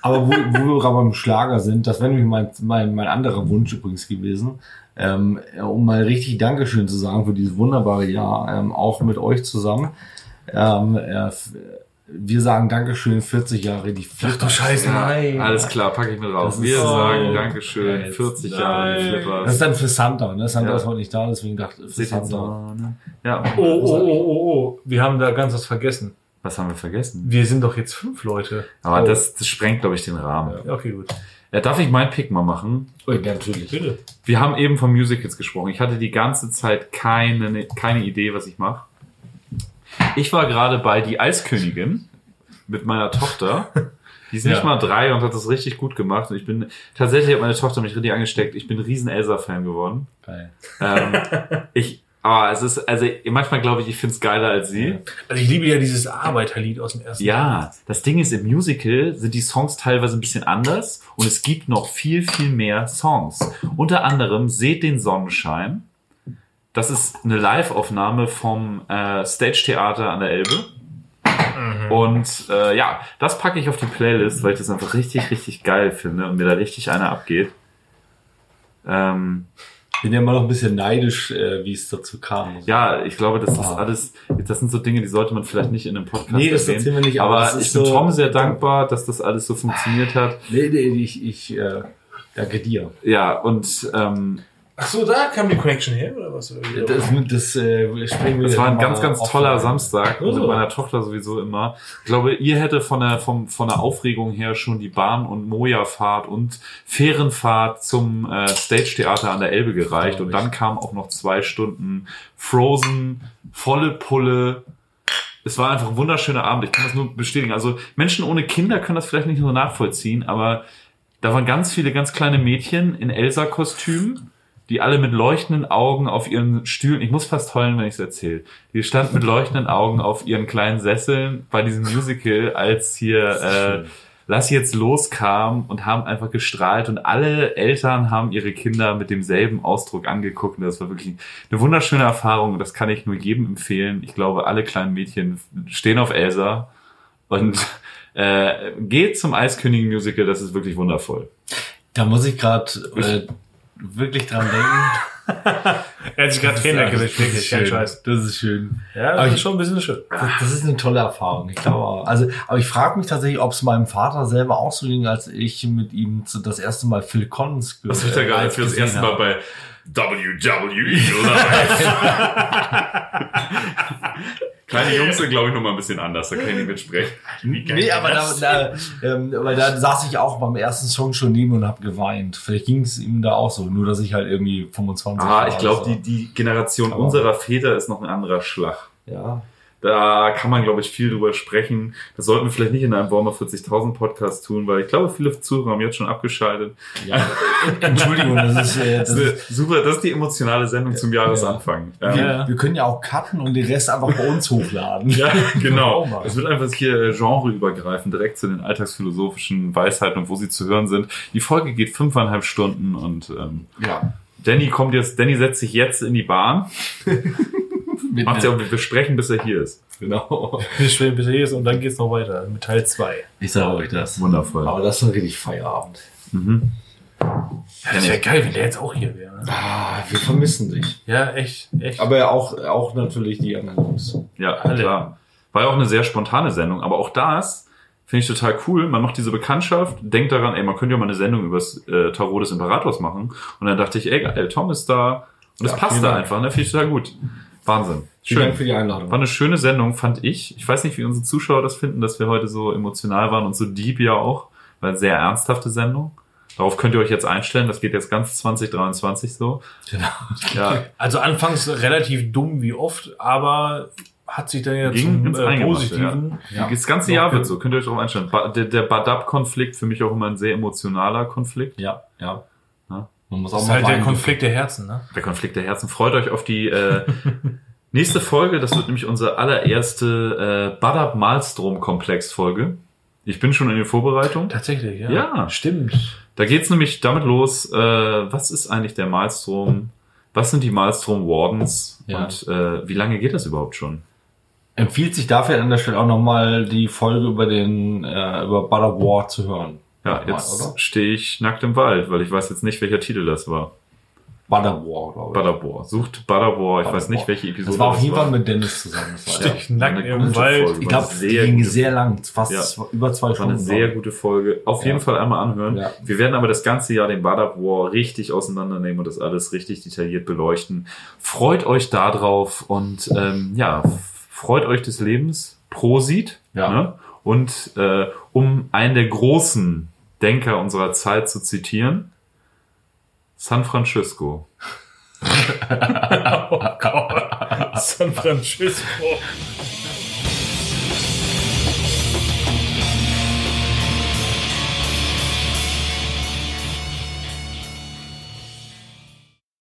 Aber wo, wo wir gerade beim Schlager sind, das wäre nämlich mein, mein, mein anderer Wunsch übrigens gewesen, ähm, um mal richtig Dankeschön zu sagen für dieses wunderbare Jahr, ähm, auch mit euch zusammen. Ähm, äh, wir sagen Dankeschön, 40 Jahre die Ach du Scheiße, nein. Alles klar, packe ich mit raus. Wir ist- sagen Oh. Dankeschön, Nein. 40 Jahre die Nein. Flippers. Das ist dann für Santa, ne? Santa Ja. ist heute nicht da, deswegen dachte ich, für Seht Santa. so, ne? Ja, Oh, oh, oh, oh, oh. Wir haben da ganz was vergessen. was haben wir vergessen? Wir sind doch jetzt fünf Leute. Aber Oh. das, das sprengt, glaube ich, den Rahmen. Ja, okay, gut. Ja, darf ich meinen Pick mal machen? Oh, ja, natürlich. Bitte. Wir haben eben von Musicals gesprochen. Ich hatte die ganze Zeit keine, keine Idee, was ich mache. Ich war gerade bei Die Eiskönigin mit meiner Tochter. Die ist nicht Ja. mal drei und hat das richtig gut gemacht. Und ich bin, tatsächlich hat meine Tochter mich richtig angesteckt. Ich bin ein riesen Elsa-Fan geworden. Geil. Ähm, ich, aber es ist, also manchmal glaube ich, ich finde es geiler als sie. Also ich liebe ja dieses Arbeiterlied aus dem ersten. Ja, das Ding ist, im Musical sind die Songs teilweise ein bisschen anders und es gibt noch viel, viel mehr Songs. Unter anderem Seht den Sonnenschein. Das ist eine Live-Aufnahme vom äh, Stage Theater an der Elbe. Und äh, ja, das packe ich auf die Playlist, weil ich das einfach richtig, richtig geil finde und mir da richtig einer abgeht. Ähm, Bin ja immer noch ein bisschen neidisch, äh, wie es dazu kam. ja, ich glaube, das ist Ah. alles, das sind so Dinge, die sollte man vielleicht nicht in einem Podcast Nee, das erwähnen. erzählen wir nicht, aber aber ich bin so- Tom sehr dankbar, dass das alles so funktioniert hat. Nee, nee, ich, ich äh, danke dir. Ja, und ähm, Ach so, da kam die Connection her, oder was? Oder? Das, das äh, springen wir es war ein ganz, ganz auf- toller Samstag Oh. mit meiner Tochter sowieso immer. Ich glaube, ihr hätte von der, vom, von der Aufregung her schon die Bahn- und Moja-Fahrt und Fährenfahrt zum äh, Stage-Theater an der Elbe gereicht. Und dann kamen auch noch zwei Stunden Frozen, volle Pulle. Es war einfach ein wunderschöner Abend. Ich kann das nur bestätigen. Also Menschen ohne Kinder können das vielleicht nicht so nachvollziehen, aber Da waren ganz viele ganz kleine Mädchen in Elsa-Kostümen, die alle mit leuchtenden Augen auf ihren Stühlen, ich muss fast heulen, wenn ich es erzähle, die standen mit leuchtenden Augen auf ihren kleinen Sesseln bei diesem Musical, als hier äh, Lass jetzt los kam und haben einfach gestrahlt und alle Eltern haben ihre Kinder mit demselben Ausdruck angeguckt und das war wirklich eine wunderschöne Erfahrung und das kann ich nur jedem empfehlen. Ich glaube, alle kleinen Mädchen stehen auf Elsa und äh, geht zum Eiskönigin-Musical, das ist wirklich wundervoll. Da muss ich gerade äh, wirklich dran denken. Er hat sich gerade Tränen weggewischt, das ist wirklich, kein schön. Scheiß. Das ist schön. Ja, Aber das ich- ist schon ein bisschen schön. Das, das ist eine tolle Erfahrung. Ich glaube, auch. also, aber ich frage mich tatsächlich, ob es meinem Vater selber auch so ging, als ich mit ihm zu, das erste Mal Phil Collins ge- Was ich da gerade für das erste Mal habe. bei WWE Live. Kleine Jungs sind, glaube ich, noch mal ein bisschen anders, da kann ich nicht mitsprechen. Nee, aber da, da, ähm, weil da saß ich auch beim ersten Song schon neben und habe geweint. Vielleicht ging es ihm da auch so, nur dass ich halt irgendwie 25 Ah, war ich glaube, die, die Generation Aber- unserer Väter ist noch ein anderer Schlag. Ja. Da kann man, glaube ich, viel drüber sprechen. Das sollten wir vielleicht nicht in einem Warmer 40.000 Podcast tun, weil ich glaube, viele Zuhörer haben jetzt schon abgeschaltet. ja. Entschuldigung, das ist, äh, das ist super, das ist die emotionale Sendung zum Jahresanfang. wir, Ähm, Ja. wir können ja auch cutten und den Rest einfach bei uns hochladen. Ja, genau. Es wird einfach hier äh, genreübergreifend, direkt zu den alltagsphilosophischen Weisheiten und wo sie zu hören sind. Die Folge geht fünfeinhalb Stunden und ähm, ja. Danny kommt jetzt, Danny setzt sich jetzt in die Bahn. Mit Macht ja auch, wir sprechen, bis er hier ist. genau. Wir spielen bis hier ist und dann geht's noch weiter mit Teil 2. Ich sage euch das. Wundervoll. Aber das ist ein richtig Feierabend. Mhm. Ja, das wäre geil, wenn der jetzt auch hier wäre. ne? Ah, wir vermissen dich. Ja, echt, echt. Aber auch, auch natürlich die anderen Jungs. Ja, Alle. klar. War ja auch eine sehr spontane Sendung, aber auch das finde ich total cool. Man macht diese Bekanntschaft, denkt daran, ey, man könnte ja mal eine Sendung über das äh, Tarot des Imperators machen. Und dann dachte ich, ey, geil, Tom ist da. Und es Ja, passt da einfach, ne? Finde ich total gut. Wahnsinn. Vielen Dank Schön. für die Einladung. War eine schöne Sendung, fand ich. Ich weiß nicht, wie unsere Zuschauer das finden, dass wir heute so emotional waren und so deep ja auch. War eine sehr ernsthafte Sendung. Darauf könnt ihr euch jetzt einstellen. Das geht jetzt ganz 2023 so. Genau. Ja, Also anfangs relativ dumm wie oft, aber hat sich dann ja Ging zum äh, Positiven. Ja. Das ganze Jahr wird so, könnt ihr euch darauf einstellen. Ba- Der, der Badab-Konflikt für mich auch immer ein sehr emotionaler Konflikt. Ja, ja. Man muss Das auch ist mal halt der. Konflikt der Herzen, ne? Der Konflikt der Herzen. Freut euch auf die äh, nächste Folge. Das wird nämlich unsere allererste äh, Badab-Malstrom-Komplex-Folge. Ich bin schon in der Vorbereitung. Tatsächlich, ja. Ja. Stimmt. Da geht's nämlich damit los, äh, was ist eigentlich der Malstrom? Was sind die Malstrom Wardens? Ja. Und äh, wie lange geht das überhaupt schon? Empfiehlt sich dafür an der Stelle auch nochmal die Folge über den, äh, über Butter War zu hören. Ja, Nochmal, jetzt stehe ich nackt im Wald, weil ich weiß jetzt nicht, welcher Titel das war. Butter War, glaube ich. Butterbor. Sucht Butterbor. Ich weiß nicht, welche Episode Das war auf jeden Fall mit Dennis zusammen. Stich Ja, nackt im Wald. Folge. Ich glaube, die ging sehr lang, fast Ja. zwei, über zwei Das war eine Stunden. sehr gute Folge. Auf Ja. jeden Fall einmal anhören. Ja. Wir werden aber das ganze Jahr den Badab War richtig auseinandernehmen und das alles richtig detailliert beleuchten. Freut euch da drauf und ähm, ja, freut euch des Lebens. Prosit. Ja. Ne? Und äh, um einen der großen Denker unserer Zeit zu zitieren, San Francisco. Oh Gott. San Francisco.